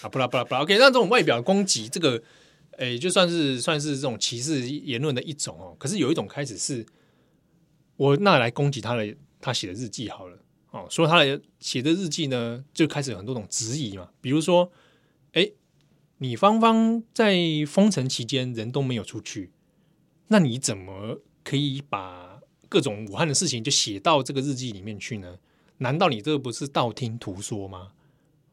啊，不啦不啦不啦。OK，那这种外表攻击，这个诶就算是算是这种歧视言论的一种哦。可是有一种开始是我那来攻击他的。他写的日记好了，哦，说他的写的日记呢，就开始有很多种质疑嘛，比如说，哎，你芳芳在封城期间人都没有出去，那你怎么可以把各种武汉的事情就写到这个日记里面去呢？难道你这个不是道听途说吗？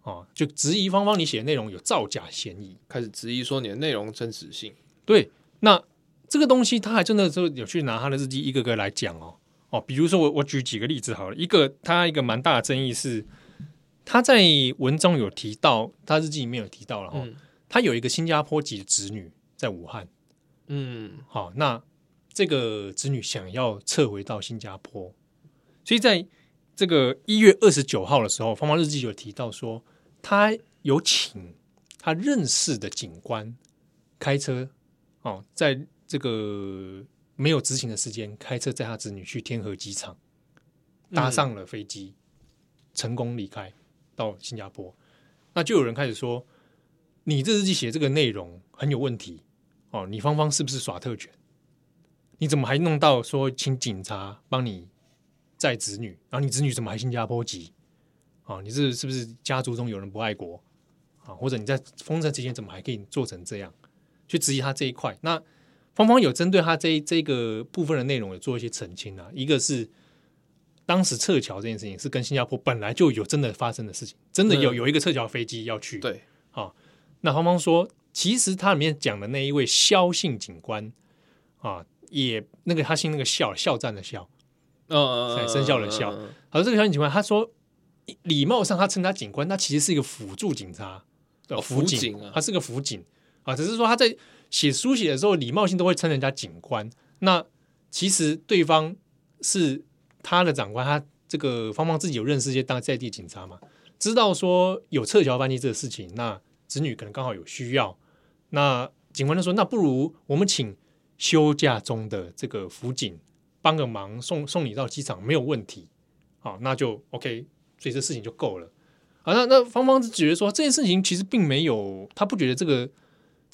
哦，就质疑芳芳你写的内容有造假嫌疑，开始质疑说你的内容真实性。对，那这个东西他还真的就有去拿他的日记一个个来讲哦。哦，比如说我我举几个例子好了，一个他一个蛮大的争议是，他在文中有提到，他日记里面有提到了哈，嗯、他有一个新加坡籍的子女在武汉，嗯，好，那这个子女想要撤回到新加坡，所以在这个一月二十九号的时候，芳芳日记有提到说，他有请他认识的警官开车哦，在这个。没有执行的时间，开车载他子女去天河机场，搭上了飞机，嗯、成功离开到新加坡。那就有人开始说：“你这日记写这个内容很有问题哦，你芳芳是不是耍特权？你怎么还弄到说请警察帮你载子女？然后你子女怎么还新加坡籍？哦，你这是不是家族中有人不爱国啊？或者你在封城期间怎么还可以做成这样？去质疑他这一块？那？”芳芳有针对他这这个部分的内容有做一些澄清啊，一个是当时撤侨这件事情是跟新加坡本来就有真的发生的事情，真的有有一个撤侨飞机要去。对，好，那芳芳说，其实他里面讲的那一位肖姓警官啊，也那个他姓那个肖，肖战的肖，嗯，生肖的肖。好，这个萧姓警官他说，礼貌上他称他警官，他其实是一个辅助警察，辅警，他是个辅警啊，只是说他在。写书写的时候，礼貌性都会称人家警官。那其实对方是他的长官，他这个芳芳自己有认识一些当在地警察嘛，知道说有撤侨班机这个事情，那子女可能刚好有需要。那警官就说：“那不如我们请休假中的这个辅警帮个忙，送送你到机场没有问题。”好，那就 OK，所以这事情就够了。好，那那芳芳是觉得说这件事情其实并没有，他不觉得这个。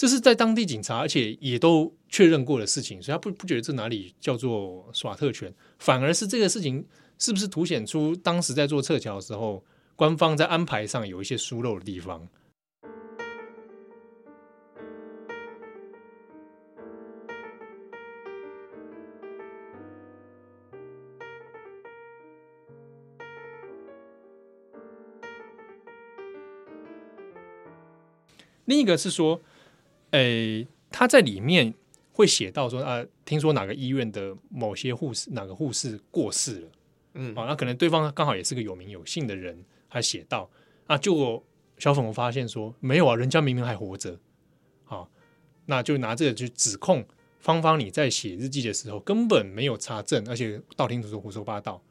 这是在当地警察，而且也都确认过的事情，所以他不不觉得这哪里叫做耍特权，反而是这个事情是不是凸显出当时在做撤侨的时候，官方在安排上有一些疏漏的地方。另一个是说。诶，他在里面会写到说啊，听说哪个医院的某些护士，哪个护士过世了，嗯，啊，那可能对方刚好也是个有名有姓的人，还写到啊，就小粉红发现说没有啊，人家明明还活着，好，那就拿这个去指控芳芳，你在写日记的时候根本没有查证，而且道听途说胡说八道。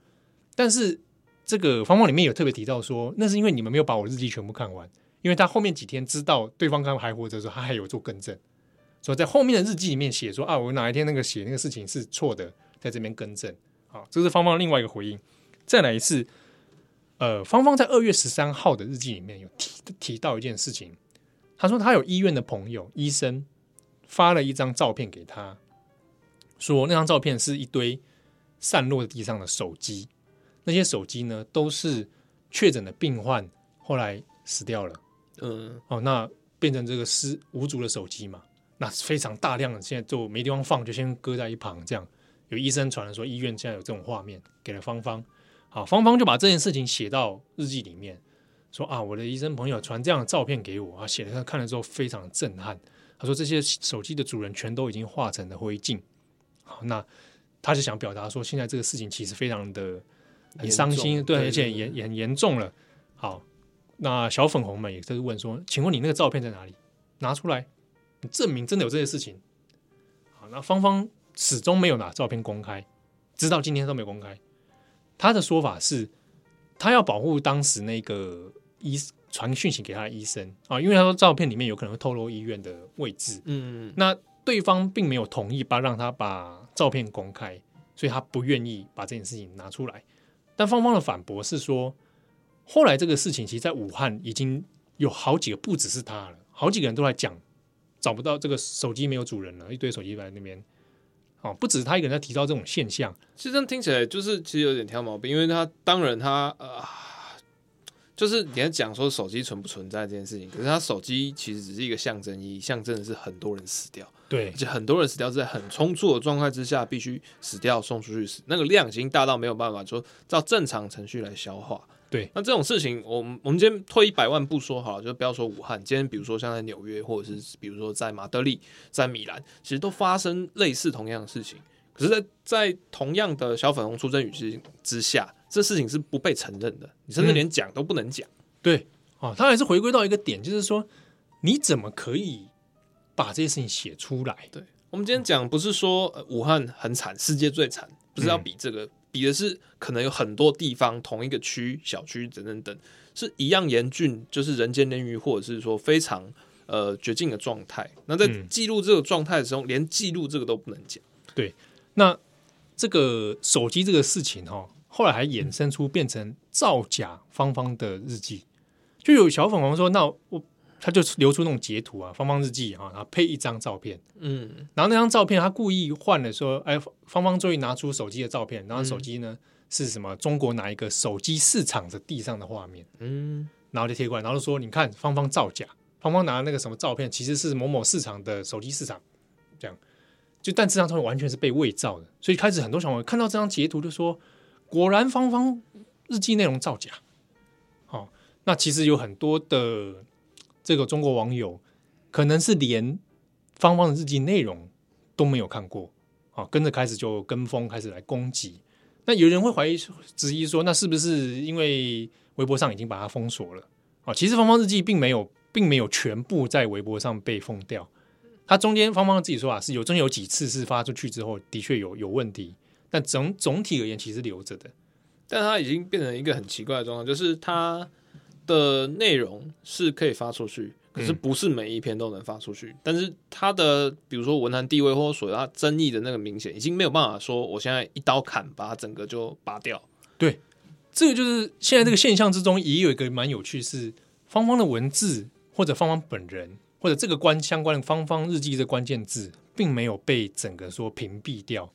但是这个芳芳里面有特别提到说，那是因为你们没有把我日记全部看完。因为他后面几天知道对方刚还活着的时候，他还有做更正，所以在后面的日记里面写说啊，我哪一天那个写那个事情是错的，在这边更正。好，这是芳芳另外一个回应。再来一次，呃，芳芳在二月十三号的日记里面有提提到一件事情，他说他有医院的朋友医生发了一张照片给他，说那张照片是一堆散落地上的手机，那些手机呢都是确诊的病患后来死掉了。嗯，哦，那变成这个失无主的手机嘛，那非常大量的，现在就没地方放，就先搁在一旁。这样有医生传来说，医院现在有这种画面，给了芳芳。好，芳芳就把这件事情写到日记里面，说啊，我的医生朋友传这样的照片给我啊，写了他看了之后非常震撼。他说这些手机的主人全都已经化成了灰烬。好，那他就想表达说，现在这个事情其实非常的很伤心，对，而且严也很严重了。好。那小粉红们也在问说：“请问你那个照片在哪里？拿出来，你证明真的有这些事情。”好那芳芳始终没有拿照片公开，直到今天都没有公开。他的说法是，他要保护当时那个医传讯息给他的医生啊，因为他说照片里面有可能会透露医院的位置。嗯，那对方并没有同意把让他把照片公开，所以他不愿意把这件事情拿出来。但芳芳的反驳是说，后来这个事情其实在武汉已经有好几个，不只是他了，好几个人都在讲找不到这个手机没有主人了，一堆手机在那边。哦，不只是他一个人在提到这种现象，其实这样听起来就是其实有点挑毛病，因为他当然他呃，就是你在讲说手机存不存在这件事情，可是他手机其实只是一个象征意义，象征的是很多人死掉，对，而且很多人死掉是在很匆促的状态之下必须死掉送出去死，那个量已经大到没有办法说照正常程序来消化。对，那这种事情，我们我们今天退一百万步说好了，就不要说武汉，今天比如说像在纽约，或者是比如说在马德里、在米兰，其实都发生类似同样的事情。可是在，在在同样的小粉红出征语气之下，这事情是不被承认的，你甚至连讲都不能讲。嗯、对，啊，他还是回归到一个点，就是说，你怎么可以把这些事情写出来？对，我们今天讲不是说、呃、武汉很惨，世界最惨，不是要比这个。嗯比的是可能有很多地方同一个区小区等等等是一样严峻，就是人间炼狱，或者是说非常呃绝境的状态。那在记录这个状态的时候，嗯、连记录这个都不能讲。对，那这个手机这个事情哈，后来还衍生出变成造假芳芳的日记，就有小粉红说：“那我。”他就流出那种截图啊，芳芳日记啊，然后配一张照片，嗯，然后那张照片他故意换了说，哎，芳芳终于拿出手机的照片，然后手机呢、嗯、是什么？中国哪一个手机市场的地上的画面，嗯，然后就贴过来，然后就说你看芳芳造假，芳芳拿那个什么照片其实是某某市场的手机市场，这样，就但这张照片完全是被伪造的，所以开始很多小朋友看到这张截图就说，果然芳芳日记内容造假，好、哦，那其实有很多的。这个中国网友可能是连芳芳的日记内容都没有看过啊，跟着开始就跟风开始来攻击。那有人会怀疑质疑说，那是不是因为微博上已经把它封锁了啊？其实芳芳日记并没有，并没有全部在微博上被封掉。它中间芳芳自己说啊，是有中间有几次是发出去之后的确有有问题，但总总体而言其实留着的。但它已经变成一个很奇怪的状况，就是它。的内容是可以发出去，可是不是每一篇都能发出去。嗯、但是它的，比如说文坛地位或者所谓它争议的那个明显，已经没有办法说，我现在一刀砍把它整个就拔掉。对，这个就是现在这个现象之中，也有一个蛮有趣是，芳芳的文字或者芳芳本人或者这个关相关的芳芳日记的关键字，并没有被整个说屏蔽掉。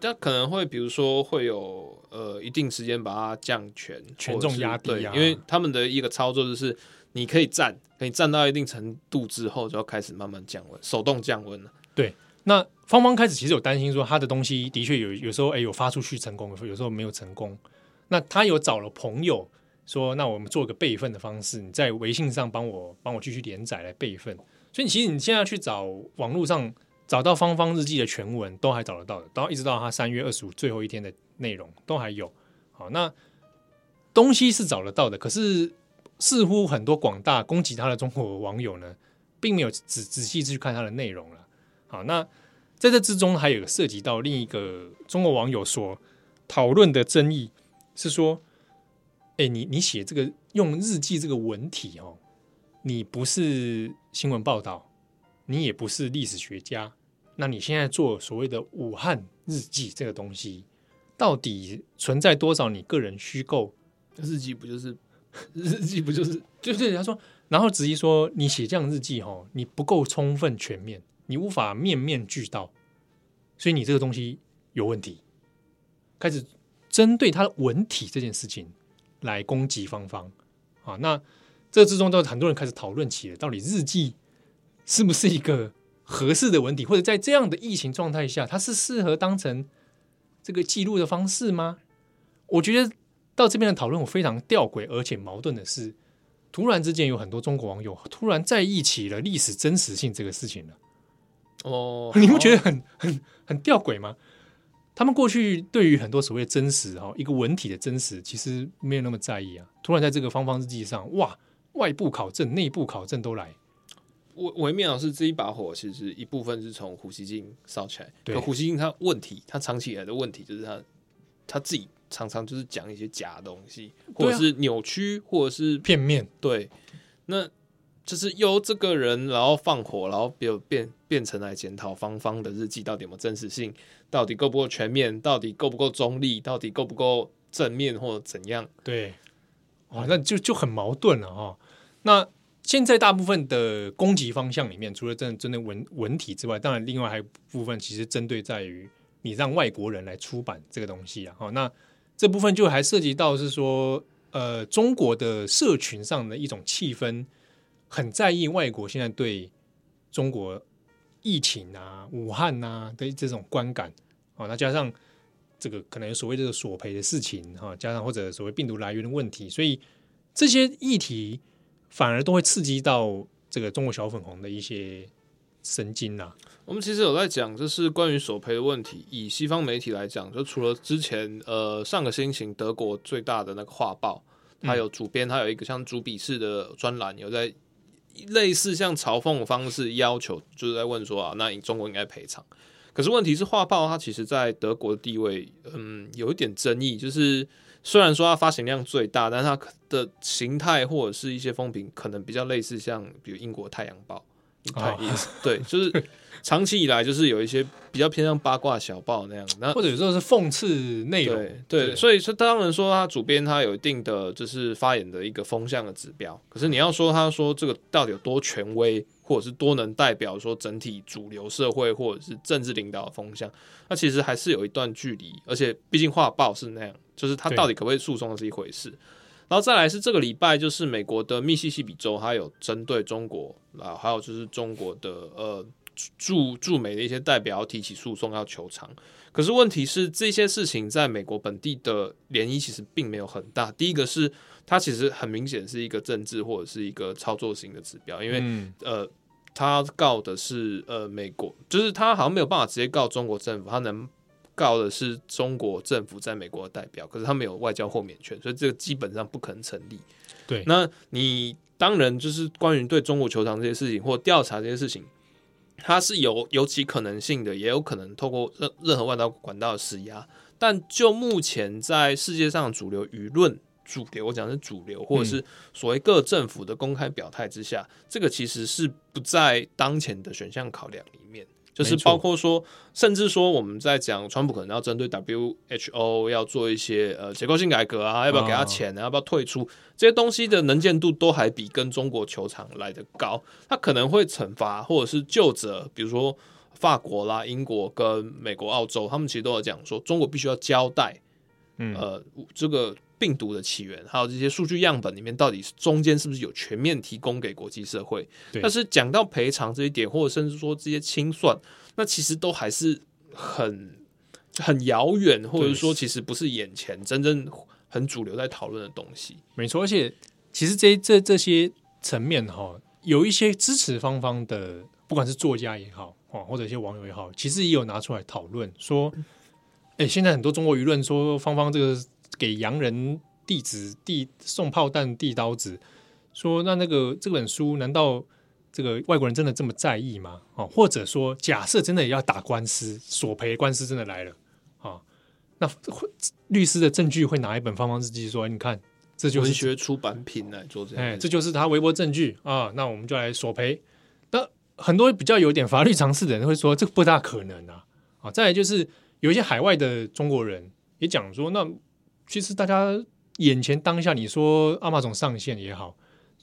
他可能会，比如说会有呃一定时间把它降权，权重压低啊，因为他们的一个操作就是，你可以站，可以站到一定程度之后，就要开始慢慢降温，手动降温了。对，那芳芳开始其实有担心说，他的东西的确有有时候哎有发出去成功，有时候没有成功。那他有找了朋友说，那我们做一个备份的方式，你在微信上帮我帮我继续连载来备份。所以其实你现在去找网络上。找到芳芳日记的全文都还找得到的，到一直到他三月二十五最后一天的内容都还有。好，那东西是找得到的，可是似乎很多广大攻击他的中国网友呢，并没有仔仔细去看他的内容了。好，那在这之中还有涉及到另一个中国网友所讨论的争议是说，哎，你你写这个用日记这个文体哦，你不是新闻报道，你也不是历史学家。那你现在做所谓的武汉日记这个东西，到底存在多少你个人虚构？日记不就是 日记不就是？对对，他说，然后质疑说你写这样日记哈，你不够充分全面，你无法面面俱到，所以你这个东西有问题。开始针对他的文体这件事情来攻击芳芳啊，那这之中都很多人开始讨论起了，到底日记是不是一个？合适的文体，或者在这样的疫情状态下，它是适合当成这个记录的方式吗？我觉得到这边的讨论，我非常吊诡而且矛盾的是，突然之间有很多中国网友突然在意起了历史真实性这个事情了。哦，你不觉得很很很吊诡吗？他们过去对于很多所谓真实哈，一个文体的真实，其实没有那么在意啊。突然在这个方方日记上，哇，外部考证、内部考证都来。微微妙的是这一把火，其实一部分是从胡锡进烧起来。对，可胡锡进他问题，他长期以来的问题就是他他自己常常就是讲一些假东西，或者是扭曲，啊、或者是片面。对，那就是由这个人然后放火，然后变变变成来检讨芳芳的日记到底有没有真实性，到底够不够全面，到底够不够中立，到底够不够正面或者怎样？对，哦，那就就很矛盾了哈、哦。那现在大部分的攻击方向里面，除了针针对文文体之外，当然另外还有部分其实针对在于你让外国人来出版这个东西啊。好，那这部分就还涉及到是说，呃，中国的社群上的一种气氛，很在意外国现在对中国疫情啊、武汉啊的这种观感。啊，那加上这个可能有所谓这个索赔的事情哈，加上或者所谓病毒来源的问题，所以这些议题。反而都会刺激到这个中国小粉红的一些神经呐、啊。我们其实有在讲，就是关于索赔的问题。以西方媒体来讲，就除了之前呃上个星期德国最大的那个画报，它有主编，它有一个像主笔式的专栏，有在类似像嘲讽的方式要求，就是在问说啊，那中国应该赔偿。可是问题是，画报它其实在德国的地位，嗯，有一点争议，就是。虽然说它发行量最大，但它的形态或者是一些风评可能比较类似，像比如英国《太阳报》哦，对，就是长期以来就是有一些比较偏向八卦小报那样，那或者有时候是讽刺内容，对，对，对，所以说当然说他主编他有一定的就是发言的一个风向的指标，可是你要说他说这个到底有多权威？或者是多能代表说整体主流社会或者是政治领导的风向，那其实还是有一段距离。而且毕竟画报是那样，就是他到底可不可以诉讼是一回事。然后再来是这个礼拜，就是美国的密西西比州，它有针对中国啊，还有就是中国的呃驻驻美的一些代表提起诉讼要求偿。可是问题是这些事情在美国本地的涟漪其实并没有很大。第一个是它其实很明显是一个政治或者是一个操作型的指标，因为、嗯、呃。他告的是呃美国，就是他好像没有办法直接告中国政府，他能告的是中国政府在美国的代表，可是他没有外交豁免权，所以这个基本上不可能成立。对，那你当然就是关于对中国球场这些事情或调查这些事情，它是有有其可能性的，也有可能透过任任何外道管道的施压，但就目前在世界上主流舆论。主流，我讲是主流，或者是所谓各政府的公开表态之下，嗯，这个其实是不在当前的选项考量里面。就是包括说，甚至说我们在讲川普可能要针对 WHO 要做一些呃结构性改革啊，要不要给他钱啊，要不要退出这些东西的能见度都还比跟中国球场来的高。他可能会惩罚或者是就责，比如说法国啦、英国跟美国、澳洲，他们其实都有讲说，中国必须要交代，嗯，呃，这个。病毒的起源，还有这些数据样本里面，到底是中间是不是有全面提供给国际社会？但是讲到赔偿这一点，或者甚至说这些清算，那其实都还是很很遥远，或者说其实不是眼前真正很主流在讨论的东西。没错，而且其实这这这些层面哈，有一些支持方方的，不管是作家也好，或者一些网友也好，其实也有拿出来讨论说，哎，现在很多中国舆论说芳芳这个。给洋人递纸递送炮弹递刀子，说那那个这本书难道这个外国人真的这么在意吗？啊，或者说假设真的也要打官司索赔官司真的来了啊，那律师的证据会拿一本方方日记说，你看这就是文学出版品来做这样，哎，这就是他微博证据啊，那我们就来索赔。那很多比较有点法律常识的人会说，这个不大可能啊啊！再来就是有一些海外的中国人也讲说，那。其实大家眼前当下，你说阿马总上线也好，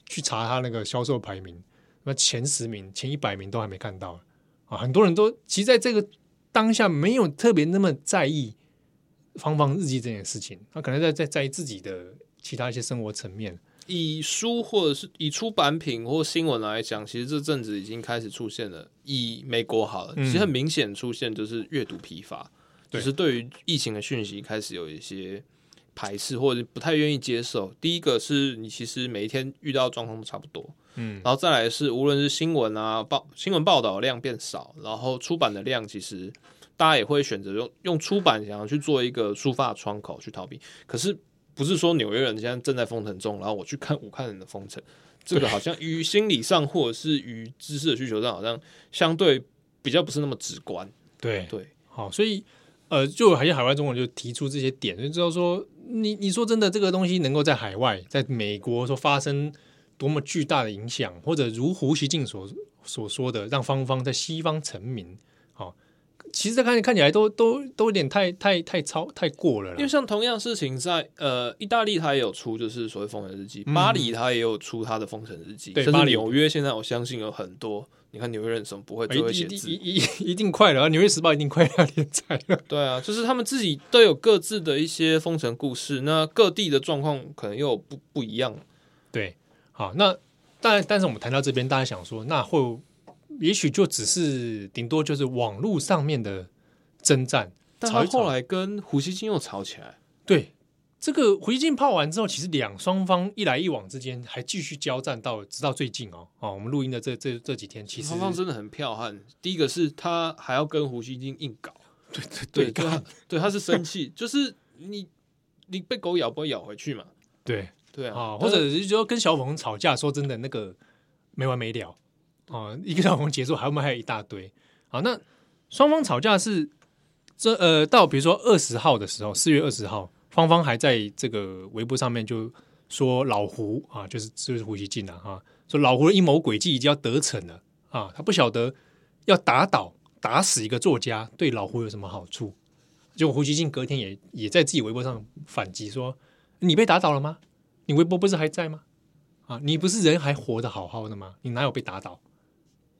去查他那个销售排名，那前十名、前一百名都还没看到啊！很多人都其实在这个当下没有特别那么在意芳芳日记这件事情，他可能在在在意自己的其他一些生活层面。以书或者是以出版品或新闻来讲，其实这阵子已经开始出现了。以美国好了，其实很明显出现就是阅读疲乏，嗯，就是对于疫情的讯息开始有一些。排斥或者不太愿意接受。第一个是你其实每一天遇到的状况都差不多，嗯，然后再来是无论是新闻啊报新闻报道的量变少，然后出版的量其实大家也会选择用用出版想要去做一个抒发窗口去逃避。可是不是说纽约人现在正在封城中，然后我去看武汉人的封城，这个好像于心理上或者是于知识的需求上，好像相对比较不是那么直观。对对，好，所以呃，就还有海外中国人就提出这些点，就知道说，你你说真的，这个东西能够在海外，在美国说发生多么巨大的影响，或者如胡锡进所所说的，让芳芳在西方成名。其实这看看起来都都都有点太太太超太过了，因为像同样事情在呃意大利，它也有出就是所谓封神日记，巴黎它也有出它的封神日记，对，巴黎纽约现在我相信有很多，你看纽约人什么不会就会写字，一一 一定快了，纽约时报一定快要连载了。对啊，就是他们自己都有各自的一些封城故事，那各地的状况可能又不不一样。对，好，那但但是我们谈到这边，大家想说，那会。也许就只是顶多就是网络上面的征战，但他后来跟胡锡进又吵起来。对，这个胡锡进泡完之后，其实两双方一来一往之间还继续交战到直到最近哦哦，我们录音的这这这几天，其实双方真的很彪悍。第一个是他还要跟胡锡进硬搞，对对对，对，对他是生气，就是你你被狗咬不会咬回去嘛？对对啊，哦、或者是说跟小粉红吵架，说真的那个没完没了。哦，一个小红结束，后面还有一大堆。好，那双方吵架是这呃，到比如说二十号的时候，四月二十号，芳芳还在这个微博上面就说老胡啊，就是就是胡锡进啊，哈，说老胡的阴谋诡计已经要得逞了啊，他不晓得要打倒打死一个作家对老胡有什么好处。结果胡锡进隔天也也在自己微博上反击说：“你被打倒了吗？你微博不是还在吗？啊，你不是人还活得好好的吗？你哪有被打倒？”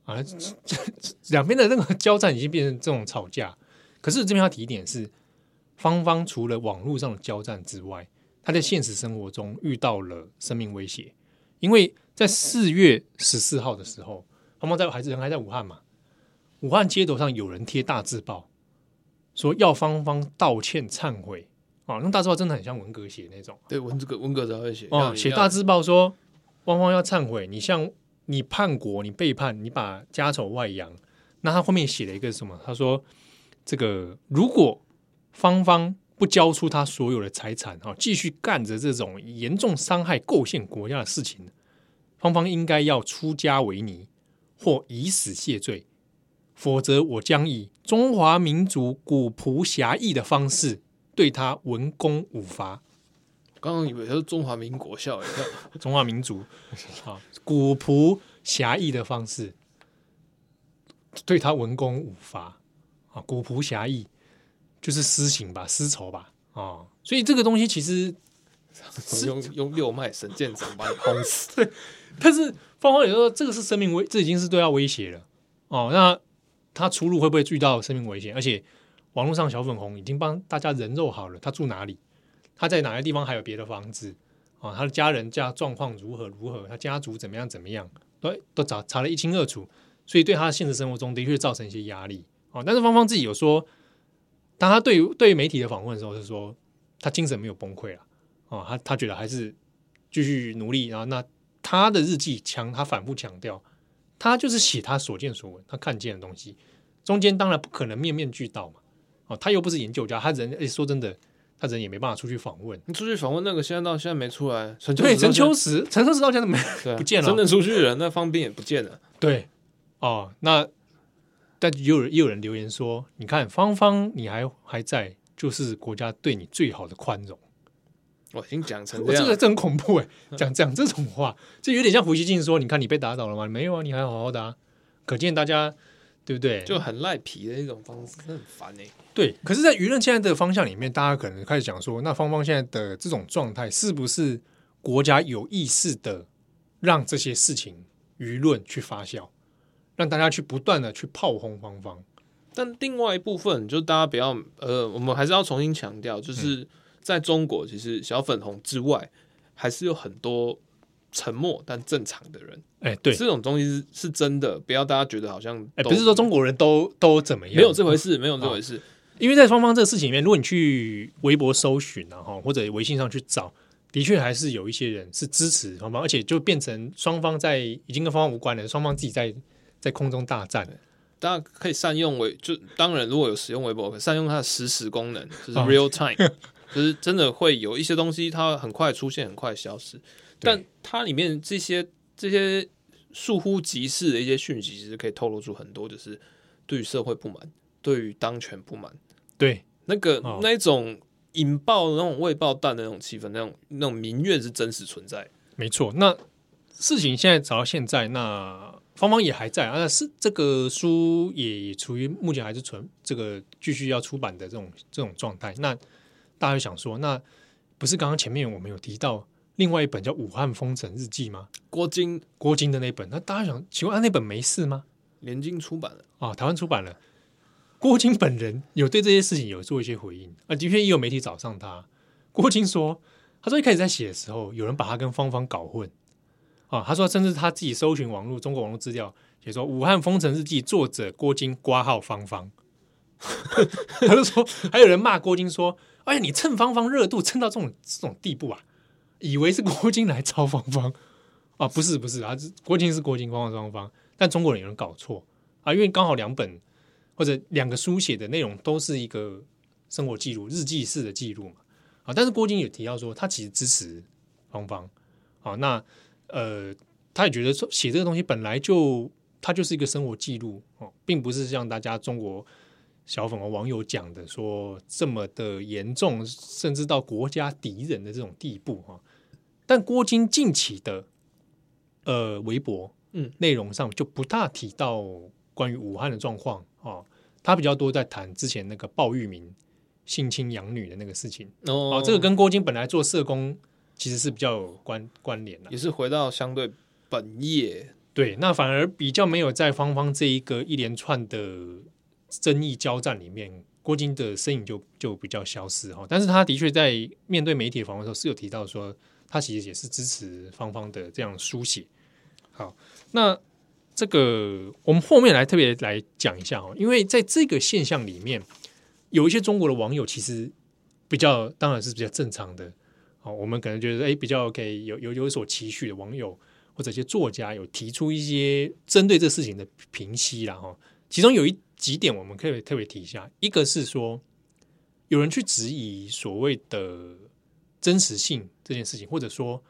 啊，这 这两边的那个交战已经变成这种吵架。可是这边要提一点是，芳芳除了网络上的交战之外，她在现实生活中遇到了生命威胁。因为在四月十四号的时候，芳芳在还是人还在武汉嘛，武汉街头上有人贴大字报，说要芳芳道歉忏悔啊。那大字报真的很像文革写那种，对，文这个文革才会写哦，写大字报说芳芳要忏悔，你像。你叛国，你背叛，你把家丑外扬，那他后面写了一个什么？他说：“这个如果芳芳不交出他所有的财产，哈，继续干着这种严重伤害构陷国家的事情，芳芳应该要出家为尼或以死谢罪，否则我将以中华民族古朴侠义的方式对他文攻武伐。”刚刚以为他是中华民国笑，中华民族啊，古朴侠义的方式对他文攻武伐啊，古朴侠义就是私刑吧，私仇吧啊，所以这个东西其实 用用六脉神剑掌把你 轰死。对，但是芳芳也说这个是生命危，这已经是对他威胁了哦。那他出入会不会遇到生命危险？而且网络上小粉红已经帮大家人肉好了，他住哪里？他在哪个地方还有别的房子啊？他的家人家状况如何如何？他家族怎么样怎么样？都都查查得一清二楚，所以对他的现实生活中的确造成一些压力哦。但是芳芳自己有说，当他对于对于媒体的访问的时候，是说他精神没有崩溃了啊。他他觉得还是继续努力。然后那他的日记强，他反复强调，他就是写他所见所闻，他看见的东西。中间当然不可能面面俱到嘛。哦，他又不是研究家，他人诶说真的。他人也没办法出去访问，你出去访问那个现在到现在没出来，对，陈秋实，陈秋实到现在没不见了，真的出去的人，那方斌也不见了。对，哦，那但也有也有人留言说，你看芳芳你还还在，就是国家对你最好的宽容。我已经讲成这 样，这个真恐怖哎，讲讲这种话，这有点像胡锡进说，你看你被打倒了吗？没有啊，你还好好的啊，可见大家。对不对？就很赖皮的一种方式，很烦哎。对，可是，在舆论现在的方向里面，大家可能开始讲说，那芳芳现在的这种状态，是不是国家有意识的让这些事情舆论去发酵，让大家去不断的去炮轰芳芳？但另外一部分，就大家不要呃，我们还是要重新强调，就是在中国，其实小粉红之外，还是有很多。沉默但正常的人，哎、欸，对，这种东西是是真的，不要大家觉得好像，哎、欸，不是说中国人都都怎么样，没有这回事，没有这回事。因为在芳芳这个事情里面，如果你去微博搜寻然后，或者微信上去找，的确还是有一些人是支持芳芳，而且就变成双方在已经跟芳芳无关了，双方自己在在空中大战了。大家可以善用微，就当然如果有使用微博，可以善用它的实时功能，就是 real time，就是真的会有一些东西，它很快出现，很快消失。但它里面这些这些疏忽即逝的一些讯息，其实可以透露出很多，就是对于社会不满，对于当权不满，对那个、哦、那一种引爆那种未爆弹的那种气氛，那种那种民怨是真实存在。没错，那事情现在走到现在，那芳芳也还在啊，是这个书也处于目前还是存这个继续要出版的这种这种状态。那大家想说，那不是刚刚前面我们有提到另外一本叫《武汉封城日记》吗？郭晶郭晶的那本，那大家想，请问啊，那本没事吗？联经出版了啊、哦，台湾出版了。郭晶本人有对这些事情有做一些回应啊，的确也有媒体找上他。郭晶说，他说一开始在写的时候，有人把他跟芳芳搞混啊。他说，甚至他自己搜寻网络中国网络资料，写说《武汉封城日记》作者郭晶挂号芳芳。他就说，还有人骂郭晶说：“哎呀，你蹭芳芳热度蹭到这种这种地步啊，以为是郭晶来抄芳芳啊？不是不是啊，郭晶是郭晶，芳芳芳芳，但中国人有人搞错啊，因为刚好两本。”或者两个书写的内容都是一个生活记录、日记式的记录嘛？啊，但是郭晶也提到说，他其实支持芳芳。啊，那呃，他也觉得说写这个东西本来就它就是一个生活记录哦，并不是像大家中国小粉红网友讲的说这么的严重，甚至到国家敌人的这种地步哈。但郭晶近期的呃微博嗯内容上就不大提到关于武汉的状况。哦，他比较多在谈之前那个鲍玉明性侵养女的那个事情哦，这个跟郭晶本来做社工其实是比较有关关联的，也是回到相对本业。对，那反而比较没有在芳芳这一个一连串的争议交战里面，郭晶的身影就就比较消失哈。但是他的确在面对媒体访问的时候是有提到说，他其实也是支持芳芳的这样书写。好，那。这个我们后面来特别来讲一下哦，因为在这个现象里面，有一些中国的网友其实比较当然是比较正常的我们可能觉得哎比较可以有有有所期许的网友或者一些作家有提出一些针对这事情的评析啦哈，其中有一几点我们可以特别提一下，一个是说有人去质疑所谓的真实性这件事情，或者说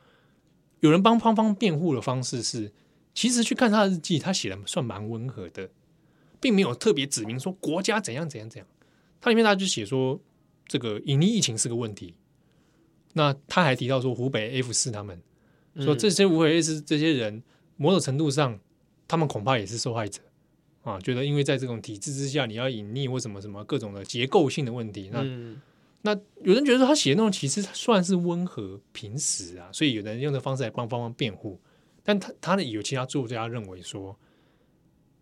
有人帮芳芳辩护的方式是。其实去看他的日记，他写的算蛮温和的，并没有特别指明说国家怎样怎样怎样。他里面他就写说，这个隐匿疫情是个问题。那他还提到说，湖北 F 四他们说这些湖北 F 四这些人，某种程度上，他们恐怕也是受害者啊。觉得因为在这种体制之下，你要隐匿或什么什么各种的结构性的问题。那那有人觉得他写的那种其实算是温和平实啊，所以有人用这方式来帮芳芳辩护。但他他的有其他作家认为说，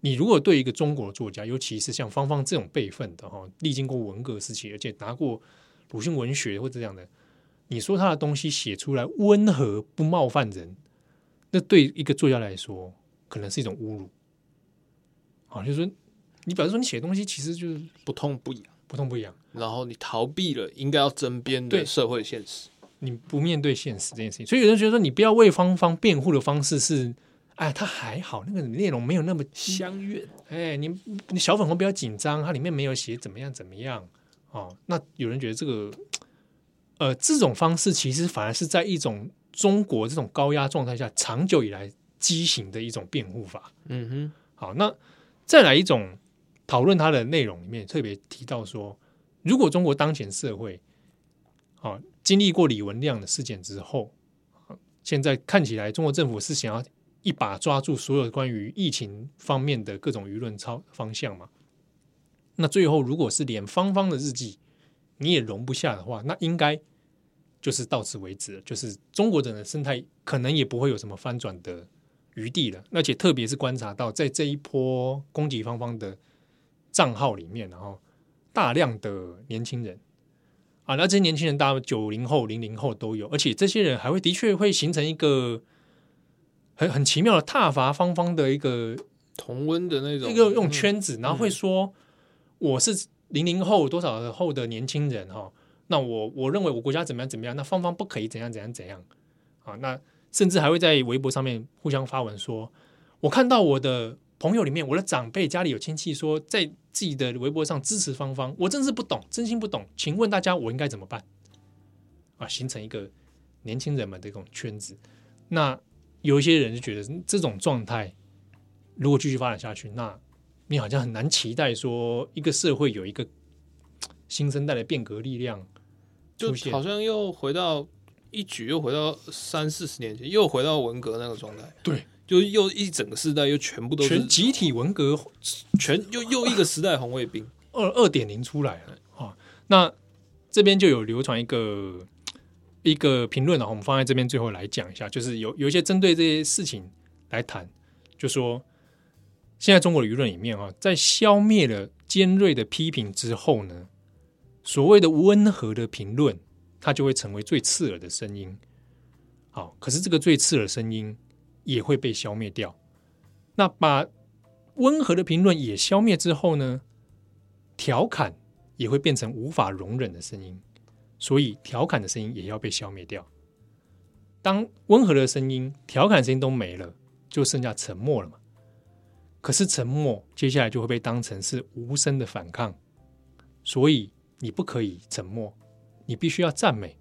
你如果对一个中国的作家，尤其是像芳芳这种辈分的哈，历经过文革时期，而且拿过鲁迅文学或者这样的，你说他的东西写出来温和不冒犯人，那对一个作家来说，可能是一种侮辱。好，就是说，你表示说你写的东西其实就是不痛不痒，不痛不痒，然后你逃避了应该要争辩的社会现实。你不面对现实这件事情，所以有人觉得说，你不要为方方辩护的方式是，哎，他还好，那个内容没有那么相怨。哎，你你小粉红不要紧张，它里面没有写怎么样怎么样哦。那有人觉得这个，呃，这种方式其实反而是在一种中国这种高压状态下长久以来畸形的一种辩护法。嗯哼，好，那再来一种讨论它的内容里面特别提到说，如果中国当前社会，好。经历过李文亮的事件之后，现在看起来中国政府是想要一把抓住所有关于疫情方面的各种舆论操方向嘛？那最后如果是连芳芳的日记你也容不下的话，那应该就是到此为止了。就是中国人的生态可能也不会有什么翻转的余地了。而且特别是观察到在这一波攻击芳芳的账号里面，然后大量的年轻人。啊，那这些年轻人，大概九零后、零零后都有，而且这些人还会的确会形成一个很很奇妙的踏伐芳芳的一个同温的那种一个用圈子，然后会说我是零零后多少后的年轻人哈，那我我认为我国家怎么样怎么样，那芳芳不可以怎样怎样怎样啊，那甚至还会在微博上面互相发文说，我看到我的。朋友里面，我的长辈家里有亲戚说，在自己的微博上支持芳芳，我真是不懂，真心不懂。请问大家，我应该怎么办？啊，形成一个年轻人们的这种圈子。那有一些人就觉得这种状态如果继续发展下去，那你好像很难期待说一个社会有一个 新生代的变革力量就好像又回到一举又回到三四十年前，又回到文革那个状态。对，就又一整个时代又全部都是全集体文革，全又又一个时代红卫兵二二点零出来了啊！那这边就有流传一个。一个评论啊，我们放在这边最后来讲一下，就是有有一些针对这些事情来谈，就说现在中国的舆论里面啊，在消灭了尖锐的批评之后呢，所谓的温和的评论，它就会成为最刺耳的声音。好，可是这个最刺耳的声音也会被消灭掉。那把温和的评论也消灭之后呢，调侃也会变成无法容忍的声音。所以，调侃的声音也要被消灭掉。当温和的声音、调侃声音都没了，就剩下沉默了嘛。可是，沉默接下来就会被当成是无声的反抗。所以，你不可以沉默，你必须要赞美。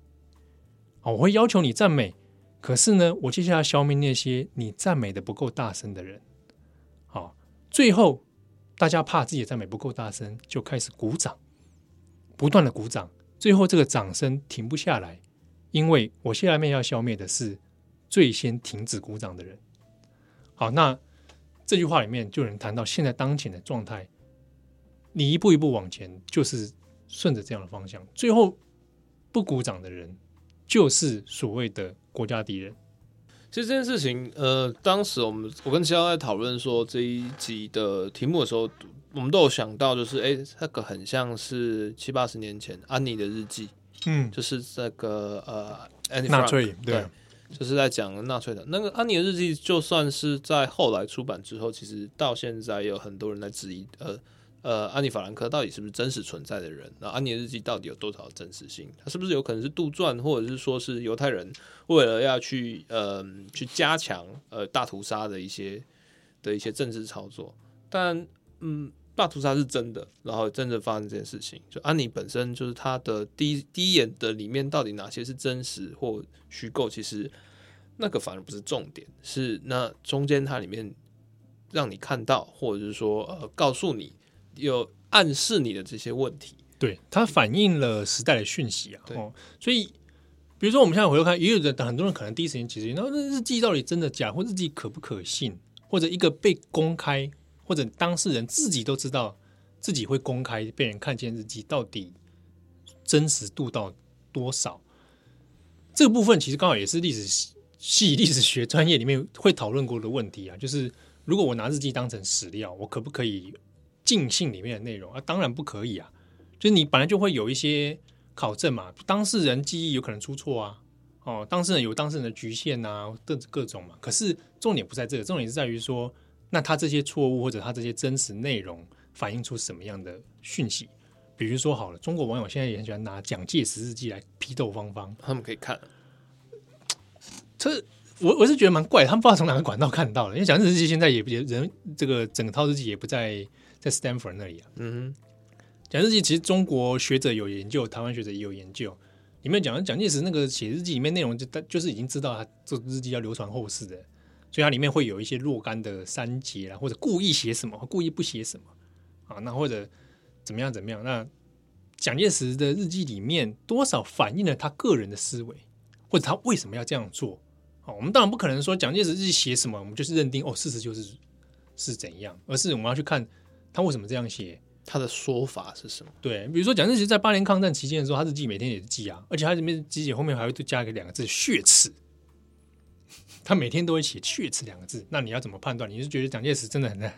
我会要求你赞美。可是呢，我接下来要消灭那些你赞美的不够大声的人。好，最后大家怕自己赞美不够大声，就开始鼓掌，不断的鼓掌。最后，这个掌声停不下来，因为我下面要消灭的是最先停止鼓掌的人。好，那这句话里面就能谈到现在当前的状态，你一步一步往前，就是顺着这样的方向。最后不鼓掌的人，就是所谓的国家敌人。其实这件事情，呃，当时我们我跟其他在讨论说这一集的题目的时候。我们都有想到，就是哎，那个很像是七八十年前安妮的日记，嗯，就是这个呃，纳粹对，对，就是在讲纳粹的。那个安妮的日记，就算是在后来出版之后，其实到现在也有很多人在质疑，呃呃，安妮法兰克到底是不是真实存在的人？那安妮的日记到底有多少真实性？它是不是有可能是杜撰，或者是说是犹太人为了要去呃去加强呃大屠杀的一些的一些政治操作？但嗯。大屠杀是真的，然后真的发生这件事情。就安妮本身就是她的第一第一眼的里面，到底哪些是真实或虚构？其实那个反而不是重点，是那中间它里面让你看到，或者是说呃告诉你有暗示你的这些问题。对，它反映了时代的讯息啊。哦，所以比如说我们现在回头看，也有的很多人可能第一时间其实，那日记到底真的假，或日记可不可信，或者一个被公开。或者当事人自己都知道自己会公开被人看见日记，到底真实度到多少？这个部分其实刚好也是历史系历史学专业里面会讨论过的问题啊。就是如果我拿日记当成史料，我可不可以尽信里面的内容啊？当然不可以啊。就是你本来就会有一些考证嘛，当事人记忆有可能出错啊。哦，当事人有当事人的局限啊，各各种嘛。可是重点不在这个，重点是在于说。那他这些错误或者他这些真实内容反映出什么样的讯息？比如说好了，中国网友现在也很喜欢拿蒋介石日记来批斗芳芳，他们可以看。这我我是觉得蛮怪，他们不知道从哪个管道看到的，因为蒋介石日记现在也也人这个整套日记也不在在 Stanford 那里啊。嗯哼，蒋日记其实中国学者有研究，台湾学者也有研究，里面讲蒋介石那个写日记里面内容就就是已经知道他这日记要流传后世的。所以它里面会有一些若干的删节啦，或者故意写什么，故意不写什么啊？那或者怎么样怎么样？那蒋介石的日记里面多少反映了他个人的思维，或者他为什么要这样做？啊，我们当然不可能说蒋介石日记写什么，我们就是认定哦，事实就是是怎样，而是我们要去看他为什么这样写，他的说法是什么？对，比如说蒋介石在八年抗战期间的时候，他日记每天也是记啊，而且他里面记后面还会加一个两个字“血耻”。他每天都会写“血耻”两个字，那你要怎么判断？你是觉得蒋介石真的很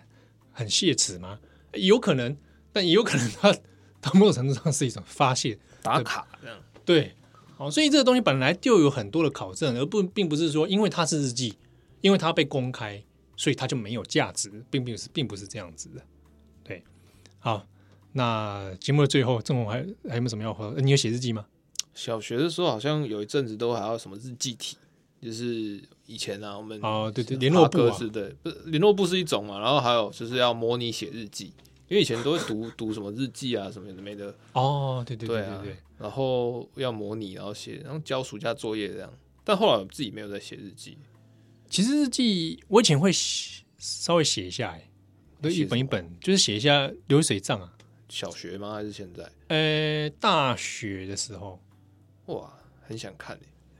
很血耻吗？有可能，但也有可能他 到某种程度上是一种发泄打卡这样。对，好，所以这个东西本来就有很多的考证，而不并不是说因为它是日记，因为它被公开，所以它就没有价值，并不是并不是这样子的。对，好，那节目的最后，正红还还有没有什么要说？你有写日记吗？小学的时候好像有一阵子都还要什么日记体。就是以前啊，我们哦，对对，联络簿是对，不联络簿是一种嘛，然后还有就是要模拟写日记，因为以前都会读 读什么日记啊什么的没的。哦，对对对对对，然后要模拟，然后写，然后交暑假作业这样，但后来我自己没有在写日记，其实日记我以前会写稍微写一下，哎，都一本一本，就是写一下流水账啊。小学吗？还是现在？呃，大学的时候，哇，很想看，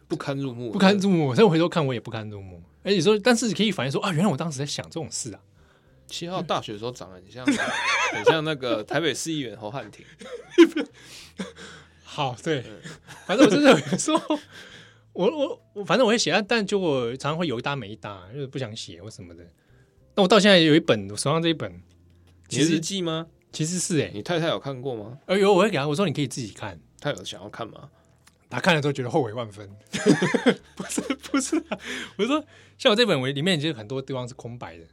不堪入目，不堪入目。我回头看，我也不堪入目。哎，你说，但是可以反映说啊，原来我当时在想这种事啊。七号大学的时候长得很像，很像那个台北市议员侯汉廷。好，对，反正我真的有时候，我我我，反正我会写，但就我常常会有一搭没一搭，就是不想写或什么的。那我到现在有一本，我手上这一本，其实日记吗？其实是哎、欸，你太太有看过吗？哎呦，我会给他，我说你可以自己看。他有想要看吗？他看了之后觉得后悔万分。不 是不是，啊我是说像我这本，我里面其实很多地方是空白的。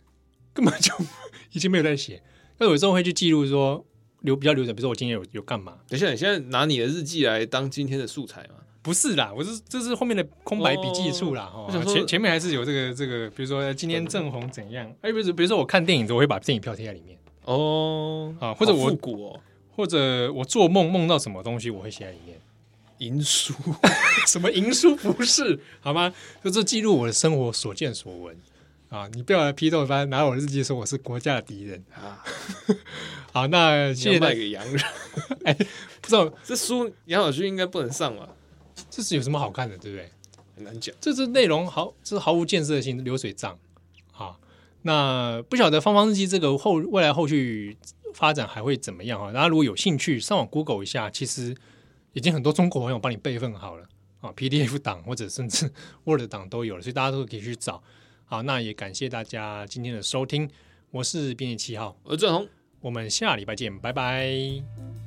根本就已经没有在写，但有时候会去记录说留比较留着，比如说我今天有有干嘛？等一下，你现在拿你的日记来当今天的素材吗？不是啦，我是这是后面的空白笔记处啦。哦，前前面还是有这个这个，比如说今天正红怎样？哎，比如比如说我看电影，我会把电影票贴在里面。哦，啊，或者我复古哦，或者我做梦梦到什么东西，我会写在里面。银书？什么银书？不是好吗？就是记录我的生活所见所闻。啊！你不要来批斗，反正拿我日记说我是国家的敌人啊！好，那谢谢卖给洋人。哎，不知道这书杨小军应该不能上吧？这是有什么好看的，对不对？很难讲。这是内容毫，这是毫无建设性的流水账。好，那不晓得方方日记这个后未来后续发展还会怎么样啊？大家如果有兴趣，上网 Google 一下，其实已经很多中国网友帮你备份好了啊，PDF 档或者甚至 Word 档都有了，所以大家都可以去找。好，那也感谢大家今天的收听，我是编辑七号，我是郑红，我们下礼拜见，拜拜。